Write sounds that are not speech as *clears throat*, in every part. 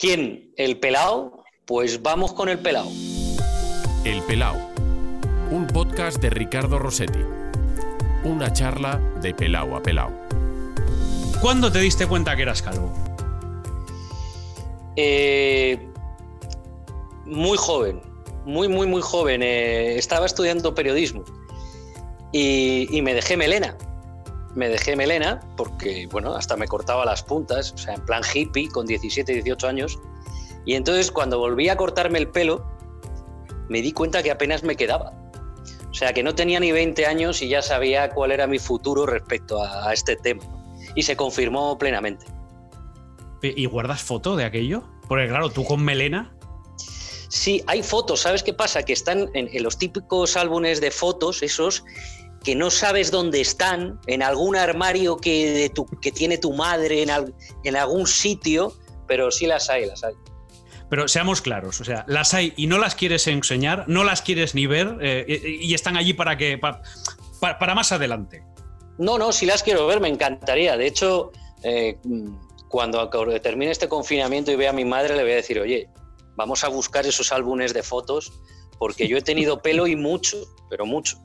¿Quién? ¿El pelao? Pues vamos con el pelao. El Pelao, un podcast de Ricardo Rossetti. Una charla de pelao a pelao. ¿Cuándo te diste cuenta que eras calvo? Eh, muy joven, muy, muy, muy joven. Eh, estaba estudiando periodismo y, y me dejé melena. Me dejé melena porque, bueno, hasta me cortaba las puntas, o sea, en plan hippie, con 17, 18 años. Y entonces cuando volví a cortarme el pelo, me di cuenta que apenas me quedaba. O sea, que no tenía ni 20 años y ya sabía cuál era mi futuro respecto a, a este tema. Y se confirmó plenamente. ¿Y guardas foto de aquello? Porque claro, tú con melena. Sí, hay fotos, ¿sabes qué pasa? Que están en, en los típicos álbumes de fotos, esos que no sabes dónde están, en algún armario que, de tu, que tiene tu madre, en, al- en algún sitio, pero sí las hay, las hay. Pero seamos claros, o sea, las hay y no las quieres enseñar, no las quieres ni ver eh, y y están allí para que pa- pa- para, más adelante. No, no, si las quiero ver, me encantaría. De hecho, eh, cuando termine este confinamiento y vea a mi madre, le voy a decir, oye, vamos a buscar esos álbumes de fotos, porque yo he tenido pelo y mucho, pero mucho.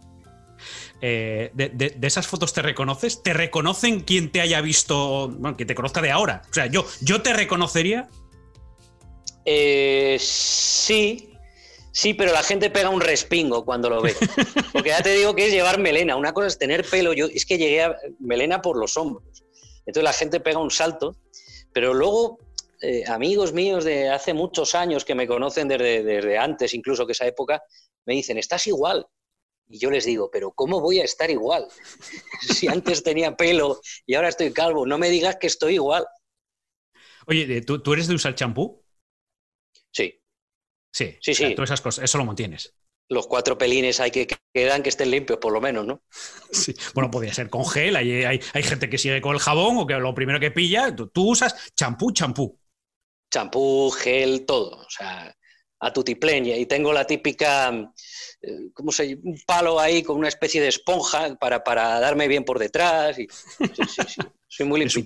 Eh, de, esas fotos te reconoces? ¿Te reconocen quien te haya visto, bueno, quien te conozca de ahora? O sea, yo, yo te reconocería. Eh, sí, sí, pero la gente pega un respingo cuando lo ve. Porque ya te digo que es llevar melena. Una cosa es tener pelo. Yo es que llegué a melena por los hombros. Entonces la gente pega un salto. Pero luego, eh, amigos míos de hace muchos años que me conocen desde, desde antes, incluso que esa época, me dicen, estás igual. Y yo les digo, pero ¿cómo voy a estar igual? *laughs* si antes tenía pelo y ahora estoy calvo, no me digas que estoy igual. Oye, ¿tú, tú eres de usar champú? Sí, Sí, Sí, o sea, sí. tú esas cosas, eso lo mantienes. los cuatro pelines hay que que quedan que estén limpios, por lo menos, ¿no? *laughs* Sí. Bueno, podría ser con gel, hay, hay, hay gente que sigue con el jabón o que lo primero que pilla, tú, tú usas champú, champú. champú, gel, todo. O sea, a tutiplén. Y tengo la típica, eh, ¿cómo se? Un palo ahí con una especie de esponja para, para darme bien por detrás. Y, sí, sí, sí. Soy muy *laughs* Eres un,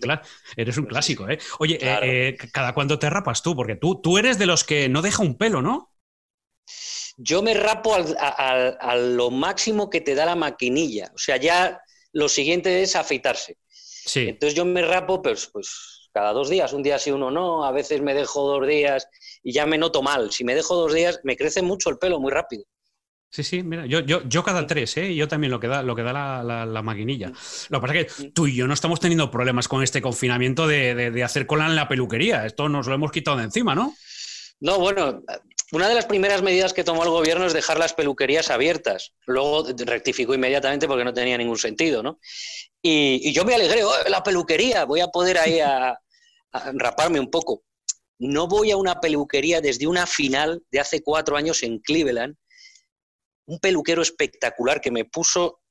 eres un clásico, ¿eh? Oye, eh, Claro. eh, ¿cada cuándo te rapas tú? Porque tú, tú eres de los que no deja un pelo, ¿no? Yo me rapo al- a, a- a lo máximo que te da la maquinilla. O sea, ya lo siguiente es afeitarse. Sí. Entonces yo me rapo pues, pues cada dos días, un día sí, uno no, a veces me dejo dos días y ya me noto mal. Si me dejo dos días, me crece mucho el pelo muy rápido. Sí, sí, mira, yo, yo, yo cada tres, ¿eh? Yo también lo que da, lo que da la, la- la maquinilla. Lo que pasa es que tú y yo no estamos teniendo problemas con este confinamiento de, de- de hacer cola en la peluquería. Esto nos lo hemos quitado de encima, ¿no? No, bueno, una de las primeras medidas que tomó el gobierno es dejar las peluquerías abiertas. Luego rectificó inmediatamente porque no tenía ningún sentido, ¿no? Y, y yo me alegré, "Oh, la peluquería, voy a poder ahí *laughs* a, a raparme un poco. No voy a una peluquería desde una final de hace cuatro años en Cleveland. Un peluquero espectacular que me puso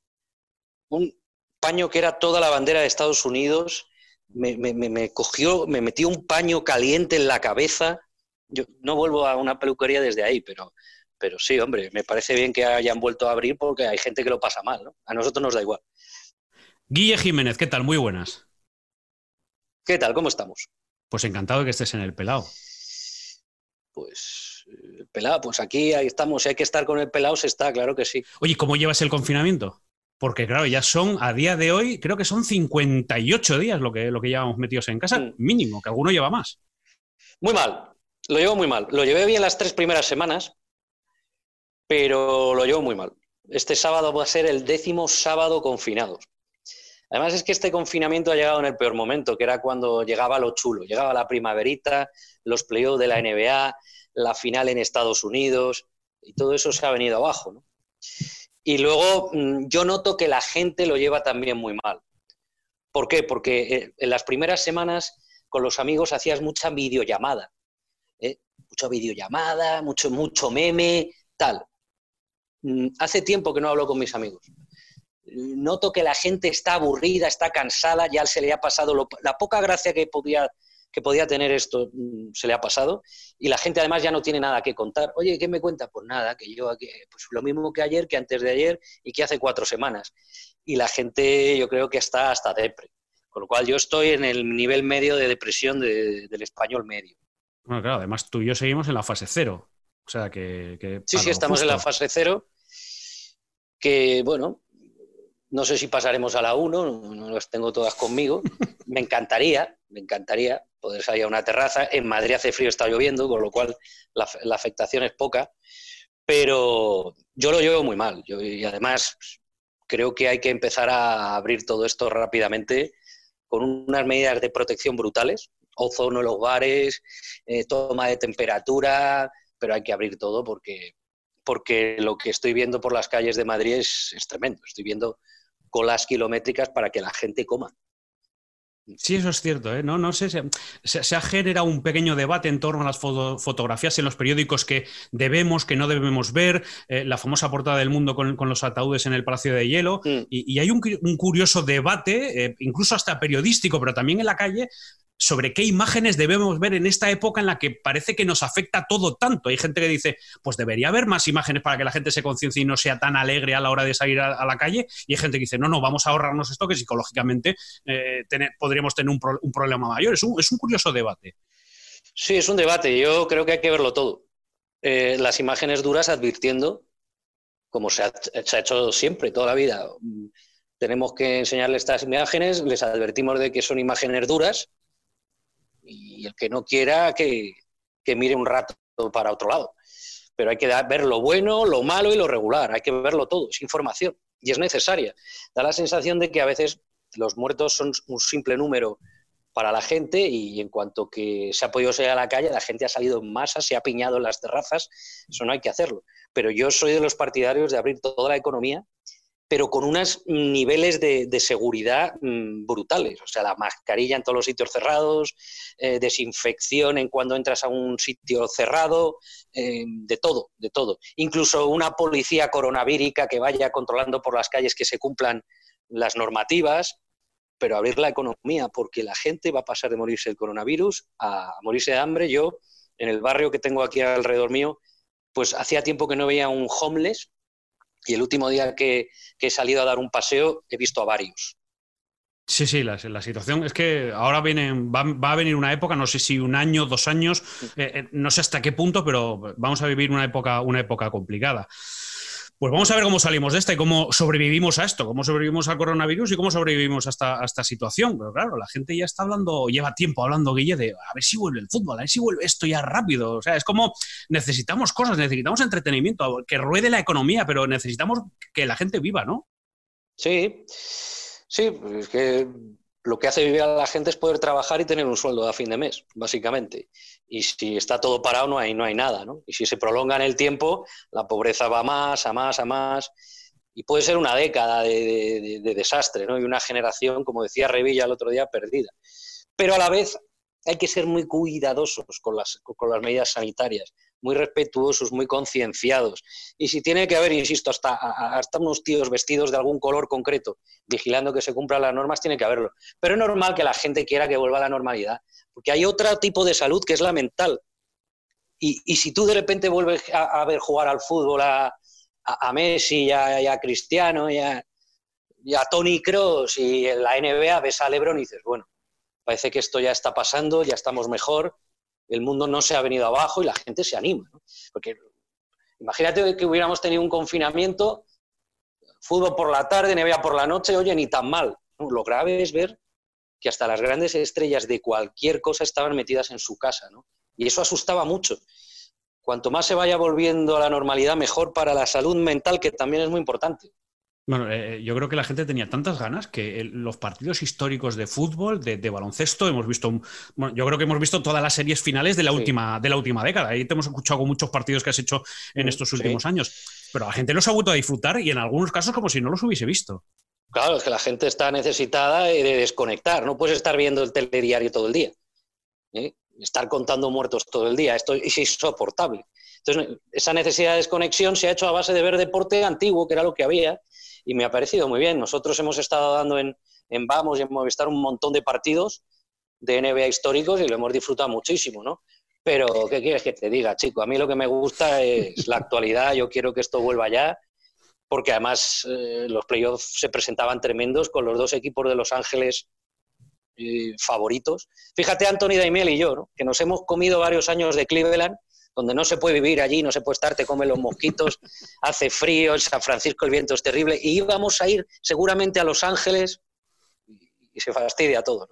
un paño que era toda la bandera de Estados Unidos. Me, cogió, me metió un paño caliente en la cabeza yo no vuelvo a una peluquería desde ahí, pero, pero sí, hombre, me parece bien que hayan vuelto a abrir porque hay gente que lo pasa mal, ¿no? A nosotros nos da igual. Guille Jiménez, ¿qué tal? Muy buenas. ¿Qué tal? ¿Cómo estamos? Pues encantado de que estés en el pelado. Pues, eh, pelado, pues aquí ahí estamos. Si hay que estar con el pelado, se está, claro que sí. Oye, ¿cómo llevas el confinamiento? Porque, claro, ya son, a día de hoy, creo que son 58 días lo que, lo que llevamos metidos en casa, Mm. mínimo, que alguno lleva más. Muy mal, lo llevo muy mal. Lo llevé bien las tres primeras semanas, pero lo llevo muy mal. Este sábado va a ser el décimo sábado confinados. Además es que este confinamiento ha llegado en el peor momento, que era cuando llegaba lo chulo. Llegaba la primaverita, los playoffs de la NBA, la final en Estados Unidos, y todo eso se ha venido abajo. ¿no? Y luego mm, yo noto que la gente lo lleva también muy mal. ¿Por qué? Porque eh, en las primeras semanas con los amigos hacías mucha videollamada. ¿eh? Mucha videollamada, mucho, mucho meme, tal. Mm, Hace tiempo que no hablo con mis amigos. Noto que la gente está aburrida, está cansada, ya se le ha pasado lo- la poca gracia que podía, que podía tener esto, mm, se le ha pasado, y la gente además ya no tiene nada que contar. Oye, ¿qué me cuenta? Pues nada, que yo aquí, pues lo mismo que ayer, que antes de ayer y que hace cuatro semanas. Y la gente yo creo que está hasta depre. Con lo cual yo estoy en el nivel medio de depresión de- del español medio. Bueno, claro, además tú y yo seguimos en la fase cero. O sea que. sí, sí, estamos en la fase cero. Que bueno, no sé si pasaremos a la 1, no, las tengo todas conmigo. *laughs* Me encantaría, me encantaría poder salir a una terraza. En Madrid hace frío, está lloviendo, con lo cual la, afectación es poca. Pero yo lo llevo muy mal. y además creo que hay que empezar a abrir todo esto rápidamente con unas medidas de protección brutales. Ozono en los bares, eh, toma de temperatura, pero hay que abrir todo porque, porque lo que estoy viendo por las calles de Madrid es, es tremendo. Estoy viendo colas kilométricas para que la gente coma. Sí, eso es cierto. ¿eh? No, no sé, se, se, ha generado un pequeño debate en torno a las fotografías en los periódicos que debemos, que no debemos ver, eh, la famosa portada del mundo con, los ataúdes en el Palacio de Hielo. Mm. Y, hay un, curioso debate, eh, incluso hasta periodístico, pero también en la calle, sobre qué imágenes debemos ver en esta época en la que parece que nos afecta todo tanto. Hay gente que dice, pues debería haber más imágenes para que la gente se conciencie y no sea tan alegre a la hora de salir a, la calle. Y hay gente que dice, no, no, vamos a ahorrarnos esto que psicológicamente eh, podríamos tener un, problema mayor. Es un, curioso debate. Sí, es un debate. Yo creo que hay que verlo todo. Eh, las imágenes duras advirtiendo, como se ha, hecho siempre, toda la vida. Tenemos que enseñarles estas imágenes, les advertimos de que son imágenes duras, y el que no quiera que, mire un rato para otro lado. Pero hay que ver lo bueno, lo malo y lo regular, hay que verlo todo, es información y es necesaria. Da la sensación de que a veces los muertos son un simple número para la gente y en cuanto que se ha podido salir a la calle, la gente ha salido en masa, se ha piñado en las terrazas, eso no hay que hacerlo. Pero yo soy de los partidarios de abrir toda la economía pero con unos niveles de, seguridad mm, brutales. O sea, la mascarilla en todos los sitios cerrados, eh, desinfección en cuando entras a un sitio cerrado, eh, de todo, de todo. Incluso una policía coronavírica que vaya controlando por las calles que se cumplan las normativas, pero abrir la economía, porque la gente va a pasar de morirse del coronavirus a morirse de hambre. Yo, en el barrio que tengo aquí alrededor mío, pues hacía tiempo que no veía un homeless y el último día que, he salido a dar un paseo he visto a varios. Sí, sí, la, situación es que ahora viene, va, a venir una época, no sé si un año, dos años, eh, eh, no sé hasta qué punto, pero vamos a vivir una época, una época complicada. Pues vamos a ver cómo salimos de esta y cómo sobrevivimos a esto, cómo sobrevivimos al coronavirus y cómo sobrevivimos a esta, situación. Pero claro, la gente ya está hablando, lleva tiempo hablando, Guille, de a ver si vuelve el fútbol, a ver si vuelve esto ya rápido. O sea, es como necesitamos cosas, necesitamos entretenimiento, que ruede la economía, pero necesitamos que la gente viva, ¿no? Sí, sí, es que lo que hace vivir a la gente es poder trabajar y tener un sueldo a fin de mes, básicamente. Y si está todo parado, no hay, no hay nada. ¿no? Y si se prolonga en el tiempo, la pobreza va más, a más, a más. Y puede ser una década de, desastre, ¿no? Y una generación, como decía Revilla el otro día, perdida. Pero a la vez hay que ser muy cuidadosos con las, con las medidas sanitarias muy respetuosos, muy concienciados. Y si tiene que haber, insisto, hasta, hasta unos tíos vestidos de algún color concreto, vigilando que se cumplan las normas, tiene que haberlo. Pero es normal que la gente quiera que vuelva a la normalidad, porque hay otro tipo de salud que es la mental. Y, si tú de repente vuelves a, ver jugar al fútbol a, Messi y a, Cristiano y a, Tony Cross y en la NBA ves a LeBron y dices, bueno, parece que esto ya está pasando, ya estamos mejor, el mundo no se ha venido abajo y la gente se anima. Porque imagínate que hubiéramos tenido un confinamiento, fútbol por la tarde, nevea por la noche, oye, ni tan mal. Lo grave es ver que hasta las grandes estrellas de cualquier cosa estaban metidas en su casa, ¿no? Y eso asustaba mucho. Cuanto más se vaya volviendo a la normalidad, mejor para la salud mental, que también es muy importante. Bueno, eh, yo creo que la gente tenía tantas ganas que los partidos históricos de fútbol, de, baloncesto, hemos visto, bueno, yo creo que hemos visto todas las series finales de la, última, de la última década. Ahí te hemos escuchado muchos partidos que has hecho en mm, estos últimos años. Pero la gente los ha vuelto a disfrutar y en algunos casos como si no los hubiese visto. Claro, es que la gente está necesitada de desconectar. No puedes estar viendo el telediario todo el día. ¿eh? Estar contando muertos todo el día. Esto es insoportable. Entonces, esa necesidad de desconexión se ha hecho a base de ver deporte antiguo, que era lo que había, y me ha parecido muy bien. Nosotros hemos estado dando en, en Vamos y en Movistar un montón de partidos de NBA históricos y lo hemos disfrutado muchísimo, ¿no? Pero, ¿qué quieres que te diga, chico? A mí lo que me gusta es la actualidad, yo quiero que esto vuelva ya, porque además eh, los playoffs se presentaban tremendos con los dos equipos de Los Ángeles eh, favoritos. Fíjate, Anthony Daimiel y yo, que nos hemos comido varios años de Cleveland, donde no se puede vivir allí, no se puede estar, te comen los mosquitos, *laughs* hace frío, en San Francisco el viento es terrible, y íbamos a ir seguramente a Los Ángeles y se fastidia todo.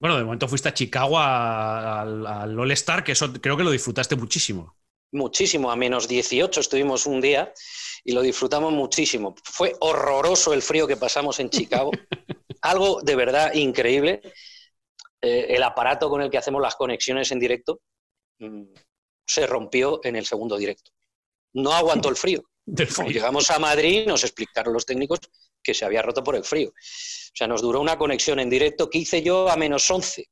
Bueno, de momento fuiste a Chicago al, al All Star, que eso creo que lo disfrutaste muchísimo. Muchísimo, a menos 18 estuvimos un día y lo disfrutamos muchísimo. Fue horroroso el frío que pasamos en Chicago, *laughs* algo de verdad increíble. Eh, el aparato con el que hacemos las conexiones en directo mm, se rompió en el segundo directo. No aguantó el *laughs* frío. Llegamos a Madrid, nos explicaron los técnicos que se había roto por el frío. O sea, nos duró una conexión en directo que hice yo a menos 11.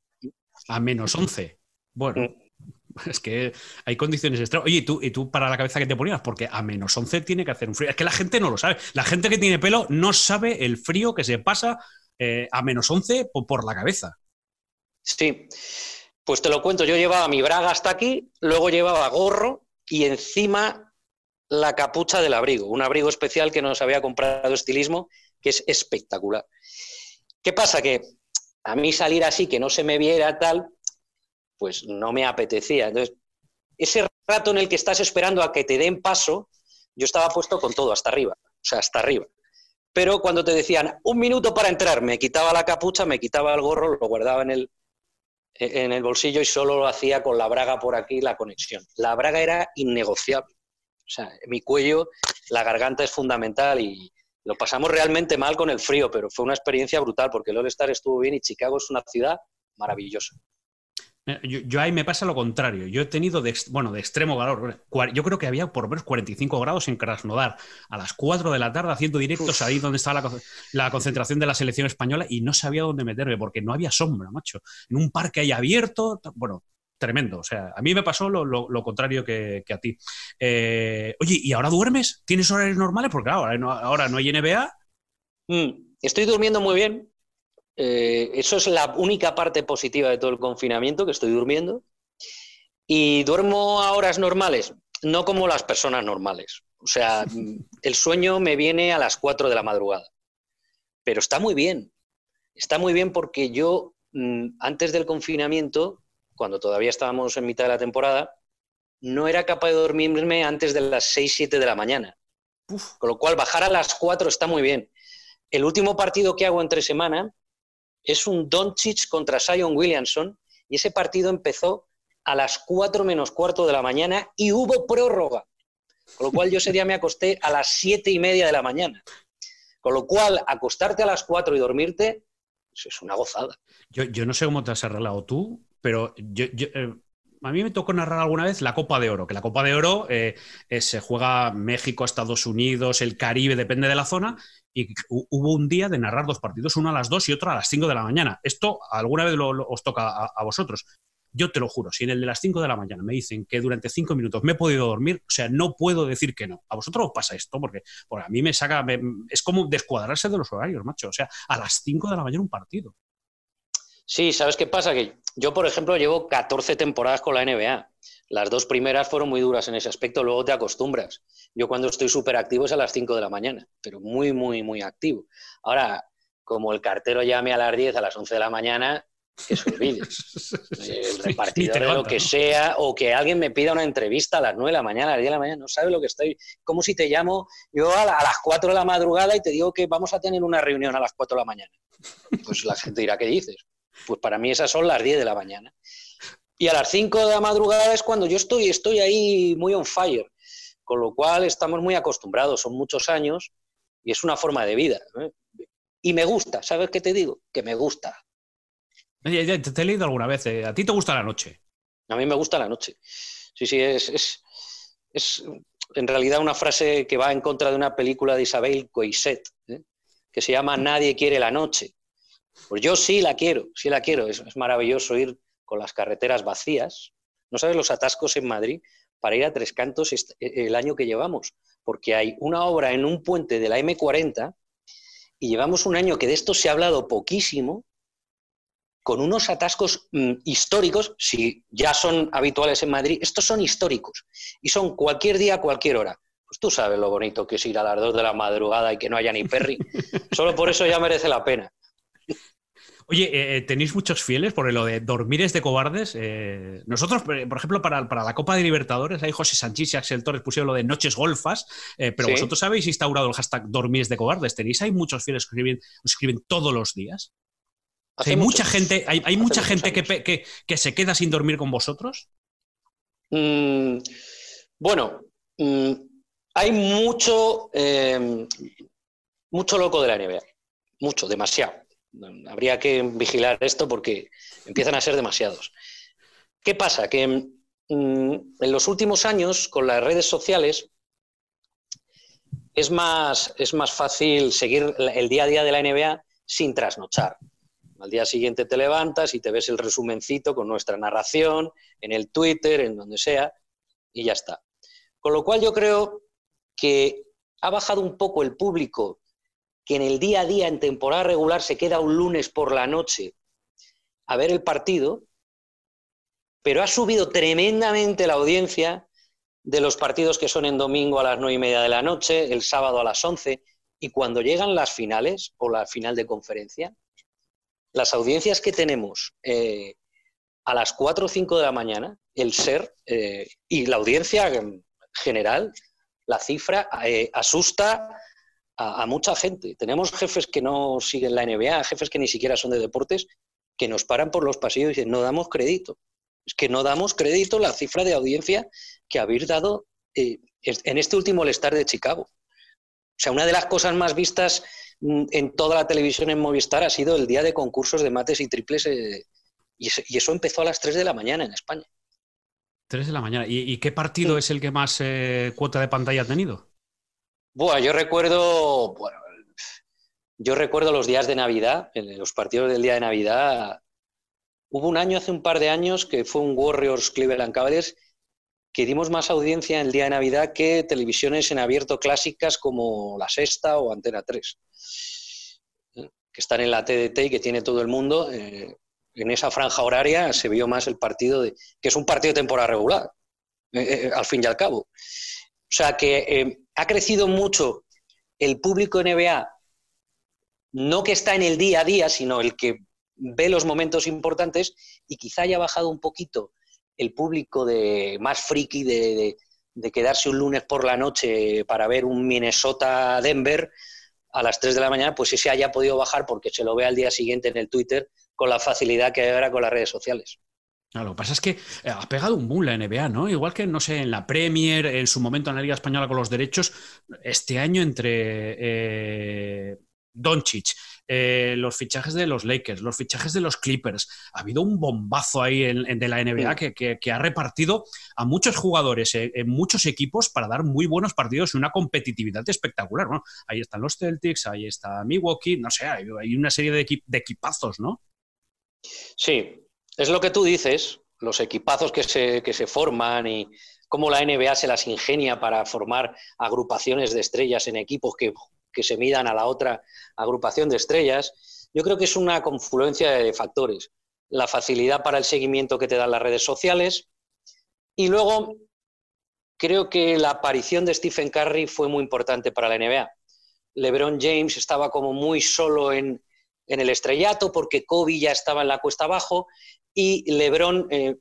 A menos 11. Bueno. Mm. Es que hay condiciones extremas. Oye, ¿y tú, ¿y tú para la cabeza que te ponías? Porque a menos 11 tiene que hacer un frío. Es que la gente no lo sabe. La gente que tiene pelo no sabe el frío que se pasa eh, a menos 11 por, la cabeza. Sí, pues te lo cuento. Yo llevaba mi braga hasta aquí, luego llevaba gorro y encima la capucha del abrigo. Un abrigo especial que nos había comprado Estilismo, que es espectacular. ¿Qué pasa? Que a mí salir así, que no se me viera tal, pues no me apetecía. Entonces, ese rato en el que estás esperando a que te den paso, yo estaba puesto con todo, hasta arriba, o sea, hasta arriba. Pero cuando te decían un minuto para entrar, me quitaba la capucha, me quitaba el gorro, lo guardaba en el, en el bolsillo y solo lo hacía con la braga por aquí, la conexión. La braga era innegociable. O sea, mi cuello, la garganta es fundamental y, lo pasamos realmente mal con el frío, pero fue una experiencia brutal porque el All-Star estuvo bien y Chicago es una ciudad maravillosa. Yo, ahí me pasa lo contrario. Yo he tenido, de, bueno, de extremo calor. Yo creo que había por lo menos 45 grados en Krasnodar a las 4 de la tarde haciendo directos ahí donde estaba la, la, concentración de la selección española y no sabía dónde meterme porque no había sombra, macho. En un parque ahí abierto, bueno, tremendo. O sea, a mí me pasó lo, contrario que, a ti. Eh, oye, ¿y ahora duermes? ¿Tienes horarios normales? Porque ahora no, ahora no hay NBA. Mm, estoy durmiendo muy bien. Eh, eso es la única parte positiva de todo el confinamiento, que estoy durmiendo. Y duermo a horas normales, no como las personas normales. O sea, *laughs* el sueño me viene a las 4 de la madrugada. Pero está muy bien. Está muy bien porque yo, mm, antes del confinamiento, cuando todavía estábamos en mitad de la temporada, no era capaz de dormirme antes de las 6, 7 de la mañana. Con lo cual, bajar a las 4 está muy bien. El último partido que hago entre semana es un Doncic contra Sion Williamson y ese partido empezó a las 4 menos cuarto de la mañana y hubo prórroga. Con lo cual yo ese día me acosté a las 7 y media de la mañana. Con lo cual, acostarte a las 4 y dormirte es una gozada. Yo, yo no sé cómo te has arreglado tú, pero eh, a mí me tocó narrar alguna vez la Copa de Oro, que la Copa de Oro eh, eh, se juega México, Estados Unidos, el Caribe, depende de la zona, y hubo un día de narrar dos partidos, uno a las dos y otro a las cinco de la mañana. Esto alguna vez os toca a, vosotros. Yo te lo juro, si en el de las cinco de la mañana me dicen que durante cinco minutos me he podido dormir, o sea, no puedo decir que no. ¿A vosotros os pasa esto? Porque, a mí me saca, es como descuadrarse de los horarios, macho. O sea, a las cinco de la mañana un partido. Sí, ¿sabes qué pasa? Que yo, por ejemplo, llevo 14 temporadas con la NBA. Las dos primeras fueron muy duras en ese aspecto, luego te acostumbras. Yo cuando estoy súper activo es a las 5 de la mañana, pero muy, muy, muy activo. Ahora, como el cartero llame a las 10, a las 11 de la mañana, que se olvide. *laughs* el repartidor de lo que sea, o que alguien me pida una entrevista a las 9 de la mañana, a las 10 de la mañana, no sabe lo que estoy. Como si te llamo yo a, a, las 4 de la madrugada y te digo que vamos a tener una reunión a las 4 de la mañana. Pues la gente dirá, ¿qué dices? Pues para mí esas son las 10 de la mañana. Y a las 5 de la madrugada es cuando yo estoy, estoy ahí muy on fire. Con lo cual estamos muy acostumbrados, son muchos años y es una forma de vida. Y me gusta, ¿sabes qué te digo? Que me gusta. Te, he leído alguna vez, ¿eh? ¿a ti te gusta la noche? A mí me gusta la noche. Sí, sí, es, es, en realidad una frase que va en contra de una película de Isabel Coixet, ¿eh? que se llama Nadie quiere la noche. Pues yo sí la quiero, sí la quiero. Es, maravilloso ir con las carreteras vacías. No sabes los atascos en Madrid para ir a Tres Cantos e, el año que llevamos, porque hay una obra en un puente de la M40 y llevamos un año que de esto se ha hablado poquísimo, con unos atascos mm, históricos, si ya son habituales en Madrid, estos son históricos y son cualquier día, cualquier hora. Pues tú sabes lo bonito que es ir a las dos de la madrugada y que no haya ni perri. *laughs* Solo por eso ya merece la pena. Oye, eh, eh, tenéis muchos fieles por lo de dormir es de cobardes. Eh, nosotros, por ejemplo, para, la Copa de Libertadores, ahí José Sánchez y Axel Torres pusieron lo de noches golfas, pero vosotros habéis instaurado el hashtag dormir es de cobardes. ¿Tenéis hay muchos fieles que escriben, escriben todos los días? hay mucha gente, hay, mucha gente que, que, se queda sin dormir con vosotros. Mm, bueno, mm, hay mucho, mucho loco de la NBA. Mucho, demasiado. Habría que vigilar esto porque empiezan a ser demasiados. ¿Qué pasa? Que mm, en los últimos años, con las redes sociales, es más, es más fácil seguir el día a día de la NBA sin trasnochar. Al día siguiente te levantas y te ves el resumencito con nuestra narración en el Twitter, en donde sea, y ya está. Con lo cual yo creo que ha bajado un poco el público que en el día a día, en temporada regular, se queda un lunes por la noche a ver el partido, pero ha subido tremendamente la audiencia de los partidos que son en domingo a las nueve y media de la noche, el sábado a las once, y cuando llegan las finales o la final de conferencia, las audiencias que tenemos eh, a las cuatro o cinco de la mañana, el ser eh, y la audiencia general, la cifra eh, asusta a, mucha gente. Tenemos jefes que no siguen la NBA, jefes que ni siquiera son de deportes, que nos paran por los pasillos y dicen, no damos crédito. Es que no damos crédito la cifra de audiencia que habéis dado eh, en este último el Star de Chicago. O sea, una de las cosas más vistas mm, en toda la televisión en Movistar ha sido el día de concursos de mates y triples eh, y, eso empezó a las 3 de la mañana en España. 3 de la mañana. ¿Y, qué partido es el que más eh, cuota de pantalla ha tenido? Bueno, yo recuerdo, bueno, yo recuerdo los días de Navidad, los partidos del día de Navidad. Hubo un año, hace un par de años, que fue un Warriors Cleveland Cavaliers, que dimos más audiencia en el día de Navidad que televisiones en abierto clásicas como La Sexta o Antena 3, que están en la TDT y que tiene todo el mundo. Eh, en esa franja horaria se vio más el partido, de, que es un partido de temporada regular, eh, eh, al fin y al cabo. O sea que ha crecido mucho el público NBA, no que está en el día a día, sino el que ve los momentos importantes y quizá haya bajado un poquito el público de más friki de, quedarse un lunes por la noche para ver un Minnesota-Denver a las 3 de la mañana, pues ese haya podido bajar porque se lo ve al día siguiente en el Twitter con la facilidad que hay ahora con las redes sociales lo que pasa es que eh, ha pegado un boom la NBA, ¿no? Igual que, no sé, en la Premier, en su momento en la Liga Española con los derechos, este año entre eh, Doncic, eh, los fichajes de los Lakers, los fichajes de los Clippers, ha habido un bombazo ahí en, de la NBA que, ha repartido a muchos jugadores en muchos equipos para dar muy buenos partidos y una competitividad espectacular, ¿no? Ahí están los Celtics, ahí está Milwaukee, no sé, hay, una serie de, de equipazos, ¿no? Sí, es lo que tú dices, los equipazos que se, que se forman y cómo la NBA se las ingenia para formar agrupaciones de estrellas en equipos que, se midan a la otra agrupación de estrellas. Yo creo que es una confluencia de factores. La facilidad para el seguimiento que te dan las redes sociales y luego creo que la aparición de Stephen Curry fue muy importante para la NBA. LeBron James estaba como muy solo en, en el estrellato porque Kobe ya estaba en la cuesta abajo y Lebron, eh,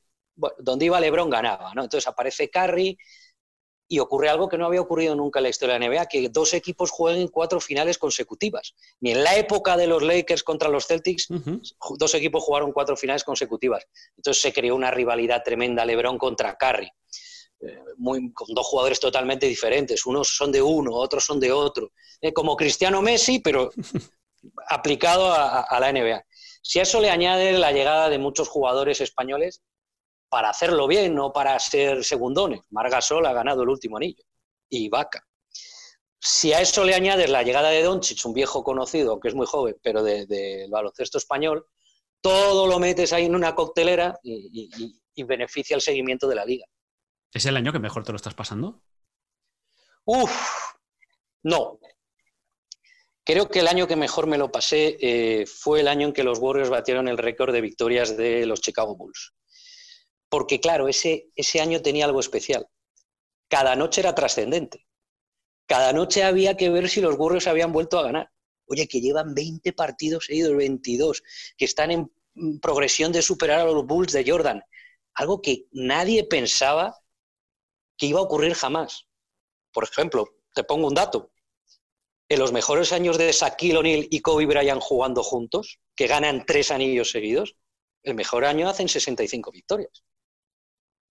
donde iba Lebron ganaba, ¿no? Entonces aparece Curry y ocurre algo que no había ocurrido nunca en la historia de la NBA, que dos equipos jueguen cuatro finales consecutivas. Ni en la época de los Lakers contra los Celtics, dos equipos jugaron cuatro finales consecutivas. Entonces se creó una rivalidad tremenda LeBron contra Curry. Eh, muy, con dos jugadores totalmente diferentes. Unos son de uno, otros son de otro. Eh, como Cristiano Messi, pero *laughs* aplicado a la NBA. Si a eso le añade la llegada de muchos jugadores españoles para hacerlo bien, no para ser segundones. Margasol ha ganado el último anillo y Vaca. Si a eso le añades la llegada de Doncic, un viejo conocido, que es muy joven, pero del de, baloncesto español, todo lo metes ahí en una coctelera y, y beneficia el seguimiento de la liga. ¿Es el año que mejor te lo estás pasando? Uf, no, Creo que el año que mejor me lo pasé eh, fue el año en que los Warriors batieron el récord de victorias de los Chicago Bulls. Porque claro, ese, ese año tenía algo especial. Cada noche era trascendente. Cada noche había que ver si los Warriors habían vuelto a ganar. Oye, que llevan 20 partidos seguidos, 22, que están en progresión de superar a los Bulls de Jordan. Algo que nadie pensaba que iba a ocurrir jamás. Por ejemplo, te pongo un dato. En los mejores años de Shaquille O'Neal y Kobe Bryant jugando juntos, que ganan tres anillos seguidos, el mejor año hacen 65 victorias.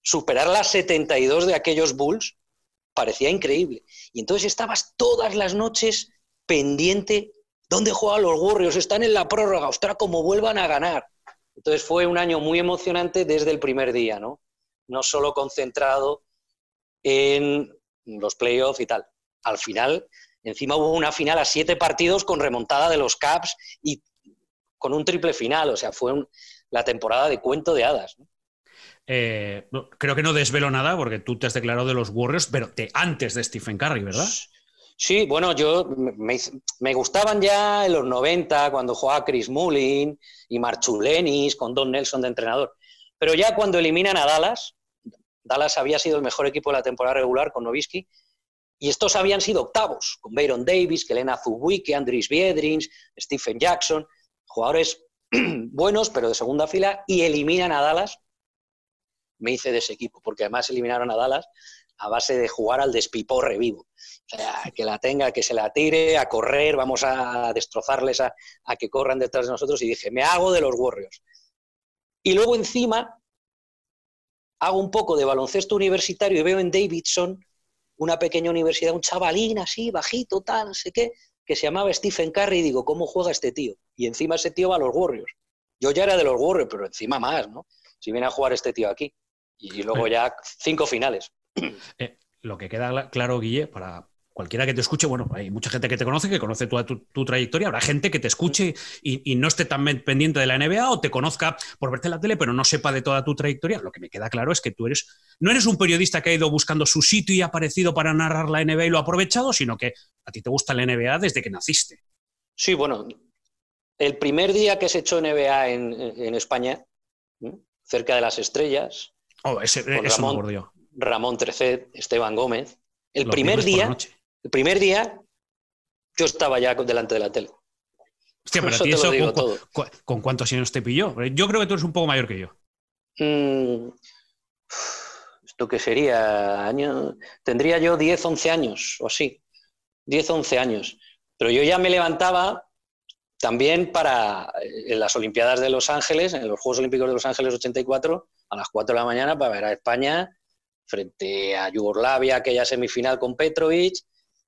Superar las 72 de aquellos Bulls parecía increíble. Y entonces estabas todas las noches pendiente, ¿dónde juegan los Warriors? Están en la prórroga, ostras, cómo vuelvan a ganar. Entonces fue un año muy emocionante desde el primer día, ¿no? No solo concentrado en los playoffs y tal. Al final, encima hubo una final a siete partidos con remontada de los Caps y con un triple final, o sea, fue la temporada de cuento de hadas. Eh, creo que no desvelo nada porque tú te has declarado de los Warriors, pero antes de Stephen Curry, ¿verdad? Sí, bueno, yo me, gustaban ya en los 90 cuando jugaba Chris Mullin y Marchulenis con Don Nelson de entrenador. Pero ya cuando eliminan a Dallas, Dallas había sido el mejor equipo de la temporada regular con Novisky, y estos habían sido octavos, con Bayron Davis, Kelena Zubuike, Andris Biedrins, Stephen Jackson, jugadores *clears throat* buenos, pero de segunda fila, y eliminan a Dallas. Me hice de ese equipo, porque además eliminaron a Dallas a base de jugar al despiporre vivo. O sea, que la tenga, que se la tire, a correr, vamos a destrozarles, a, que corran detrás de nosotros. Y dije, me hago de los Warriors. Y luego encima hago un poco de baloncesto universitario y veo en Davidson una pequeña universidad, un chavalín así, bajito, tal, no sé qué, que se llamaba Stephen Curry y digo, ¿cómo juega este tío? Y encima ese tío va a los Warriors. Yo ya era de los Warriors, pero encima más, ¿no? Si viene a jugar este tío aquí. Y luego ya cinco finales. Eh, lo que queda claro, Guille, para cualquiera que te escuche, bueno, hay mucha gente que te conoce, que conoce toda tu, trayectoria, habrá gente que te escuche y, no esté tan pendiente de la NBA o te conozca por verte en la tele, pero no sepa de toda tu trayectoria. Lo que me queda claro es que tú eres, no eres un periodista que ha ido buscando su sitio y ha aparecido para narrar la NBA y lo ha aprovechado, sino que a ti te gusta la NBA desde que naciste. Sí, bueno, el primer día que se echó NBA en, España, cerca de las estrellas, oh, ese, eso Ramón, Ramón Trecet, Esteban Gómez. El primer día, el primer día, yo estaba ya delante de la tele. Hostia, pero eso, con, cuántos años te pilló? Yo creo que tú eres un poco mayor que yo. Mm, ¿Esto qué sería? Año... Tendría yo 10, 11 años o así. 10, 11 años. Pero yo ya me levantaba también para eh, en las Olimpiadas de Los Ángeles, en los Juegos Olímpicos de Los Ángeles 84, a las 4 de la mañana para ver a España frente a Yugoslavia, aquella semifinal con Petrovic,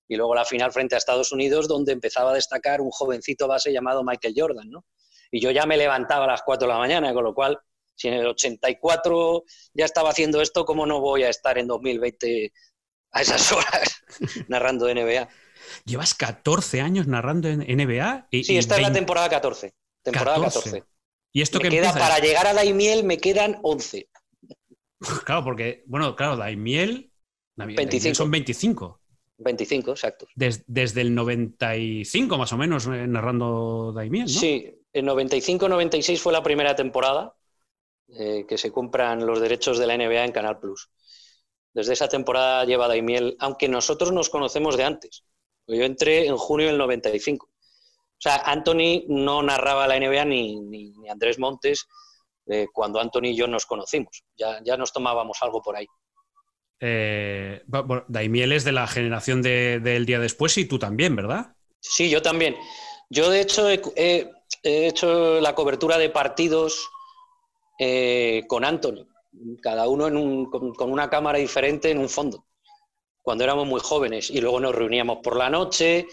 y luego la final frente a Estados Unidos, donde empezaba a destacar un jovencito base llamado Michael Jordan. ¿no? Y yo ya me levantaba a las 4 de la mañana, con lo cual, si en el 84 ya estaba haciendo esto, ¿cómo no voy a estar en 2020 a esas *laughs* horas narrando NBA? Llevas 14 años narrando en NBA. Y, sí, esta es la temporada 14. Temporada 14. ¿Y esto que queda, Para llegar a la Imiel me quedan 11. Claro, porque, bueno, claro, Daimiel, 25. son 25. 25, exacto. desde el 95 más o menos eh, narrando Daimiel, ¿no? Sí, el 95-96 fue la primera temporada eh, que se compran los derechos de la NBA en Canal Plus. Desde esa temporada lleva Daimiel, aunque nosotros nos conocemos de antes. Yo entré en junio del 95. O sea, Anthony no narraba la NBA ni, ni Andrés Montes, cuando Anthony y yo nos conocimos. Ya, ya nos tomábamos algo por ahí. Eh, Daimiel es de la generación del día después y tú también, ¿verdad? Sí, yo también. Yo, de hecho, he, hecho la cobertura de partidos eh, con Anthony, cada uno con, una cámara diferente en un fondo, cuando éramos muy jóvenes. Y luego nos reuníamos por la noche.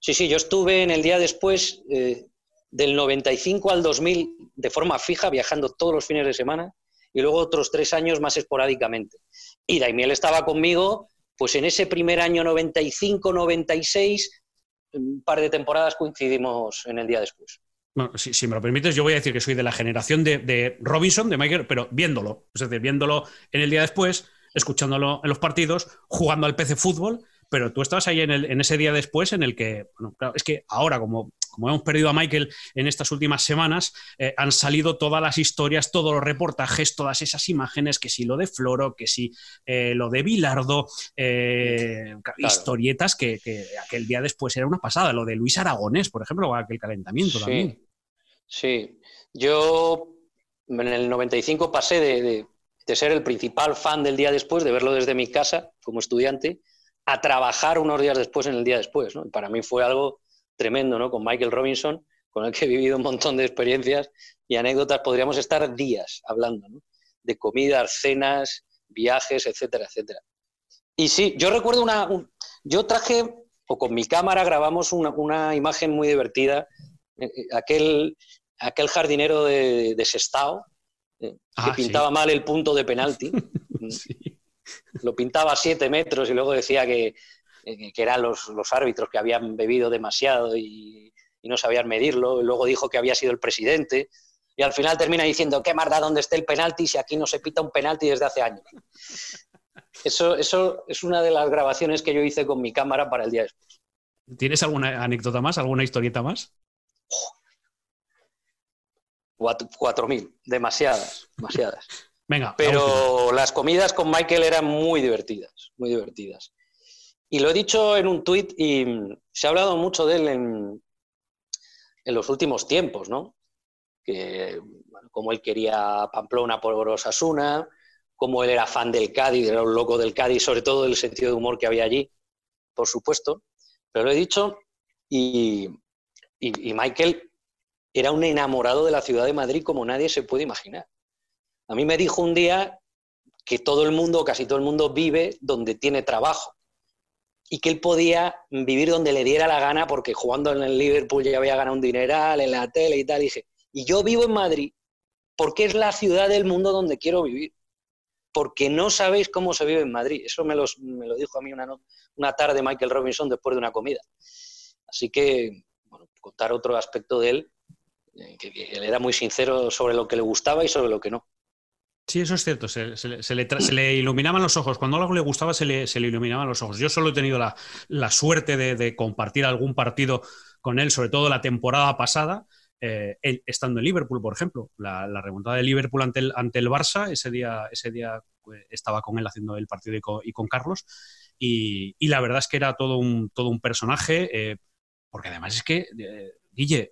Sí, sí, yo estuve en el día después, eh, del 95 al 2000 de forma fija, viajando todos los fines de semana, y luego otros tres años más esporádicamente. Y Daimiel estaba conmigo, pues en ese primer año 95-96, un par de temporadas coincidimos en el día después. si, me lo permites, yo voy a decir que soy de la generación de, Robinson, de Michael, pero viéndolo, es decir, viéndolo en el día después, escuchándolo en los partidos, jugando al PC fútbol, pero tú estabas ahí en, ese día después en el que, bueno, claro, es que ahora como como hemos perdido a Michael en estas últimas semanas, eh, han salido todas las historias, todos los reportajes, todas esas imágenes, que si lo de Floro, que si eh, lo de Bilardo, historietas que, aquel día después era una pasada, lo de Luis Aragonés, por ejemplo, aquel calentamiento también. Sí, yo en el 95 pasé de, ser el principal fan del día después, de verlo desde mi casa como estudiante, a trabajar unos días después en el día después. Para mí fue algo tremendo, ¿no? Con Michael Robinson, con el que he vivido un montón de experiencias y anécdotas. Podríamos estar días hablando de comidas, cenas, viajes, etcétera, etcétera. Y sí, yo recuerdo una... yo traje, o con mi cámara grabamos una, imagen muy divertida, eh, eh, aquel, aquel jardinero de, de Sestao, eh, que ah, pintaba mal el punto de penalti. *laughs* Lo pintaba a siete metros y luego decía que, eh, que eran los, árbitros que habían bebido demasiado y, no sabían medirlo. Y luego dijo que había sido el presidente. Y al final termina diciendo, qué más da donde esté el penalti si aquí no se pita un penalti desde hace años. *laughs* Eso, eso es una de las grabaciones que yo hice con mi cámara para el día después. ¿Tienes alguna anécdota más, alguna historieta más? 4.000, demasiadas, *laughs* demasiadas. Venga. Pero las comidas con Michael eran muy divertidas, muy divertidas. Y lo he dicho en un tuit y se ha hablado mucho de él en, en los últimos tiempos, ¿no? Que, como él quería Pamplona por Osasuna, como él era fan del Cádiz, era un loco del Cádiz, sobre todo el sentido de humor que había allí, por supuesto. Pero lo he dicho y, y Michael era un enamorado de la ciudad de Madrid como nadie se puede imaginar. A mí me dijo un día que todo el mundo, casi todo el mundo, vive donde tiene trabajo y que él podía vivir donde le diera la gana porque jugando en el Liverpool ya había ganado un dineral en la tele y tal. Dije, y yo vivo en Madrid porque es la ciudad del mundo donde quiero vivir. Porque no sabéis cómo se vive en Madrid. Eso me, me lo dijo a mí una, una tarde Michael Robinson después de una comida. Así que, bueno, contar otro aspecto de él eh, que, él era muy sincero sobre lo que le gustaba y sobre lo que no. Sí, eso es cierto, se, le, iluminaban los ojos. Cuando algo le gustaba, se le, iluminaban los ojos. Yo solo he tenido la, suerte de, compartir algún partido con él, sobre todo la temporada pasada, eh, estando en Liverpool, por ejemplo. La, remontada de Liverpool ante el, Barça, ese día, ese día pues, estaba con él haciendo el partido y con, Carlos. Y, la verdad es que era todo un, todo un personaje, eh, porque además es que, Guille,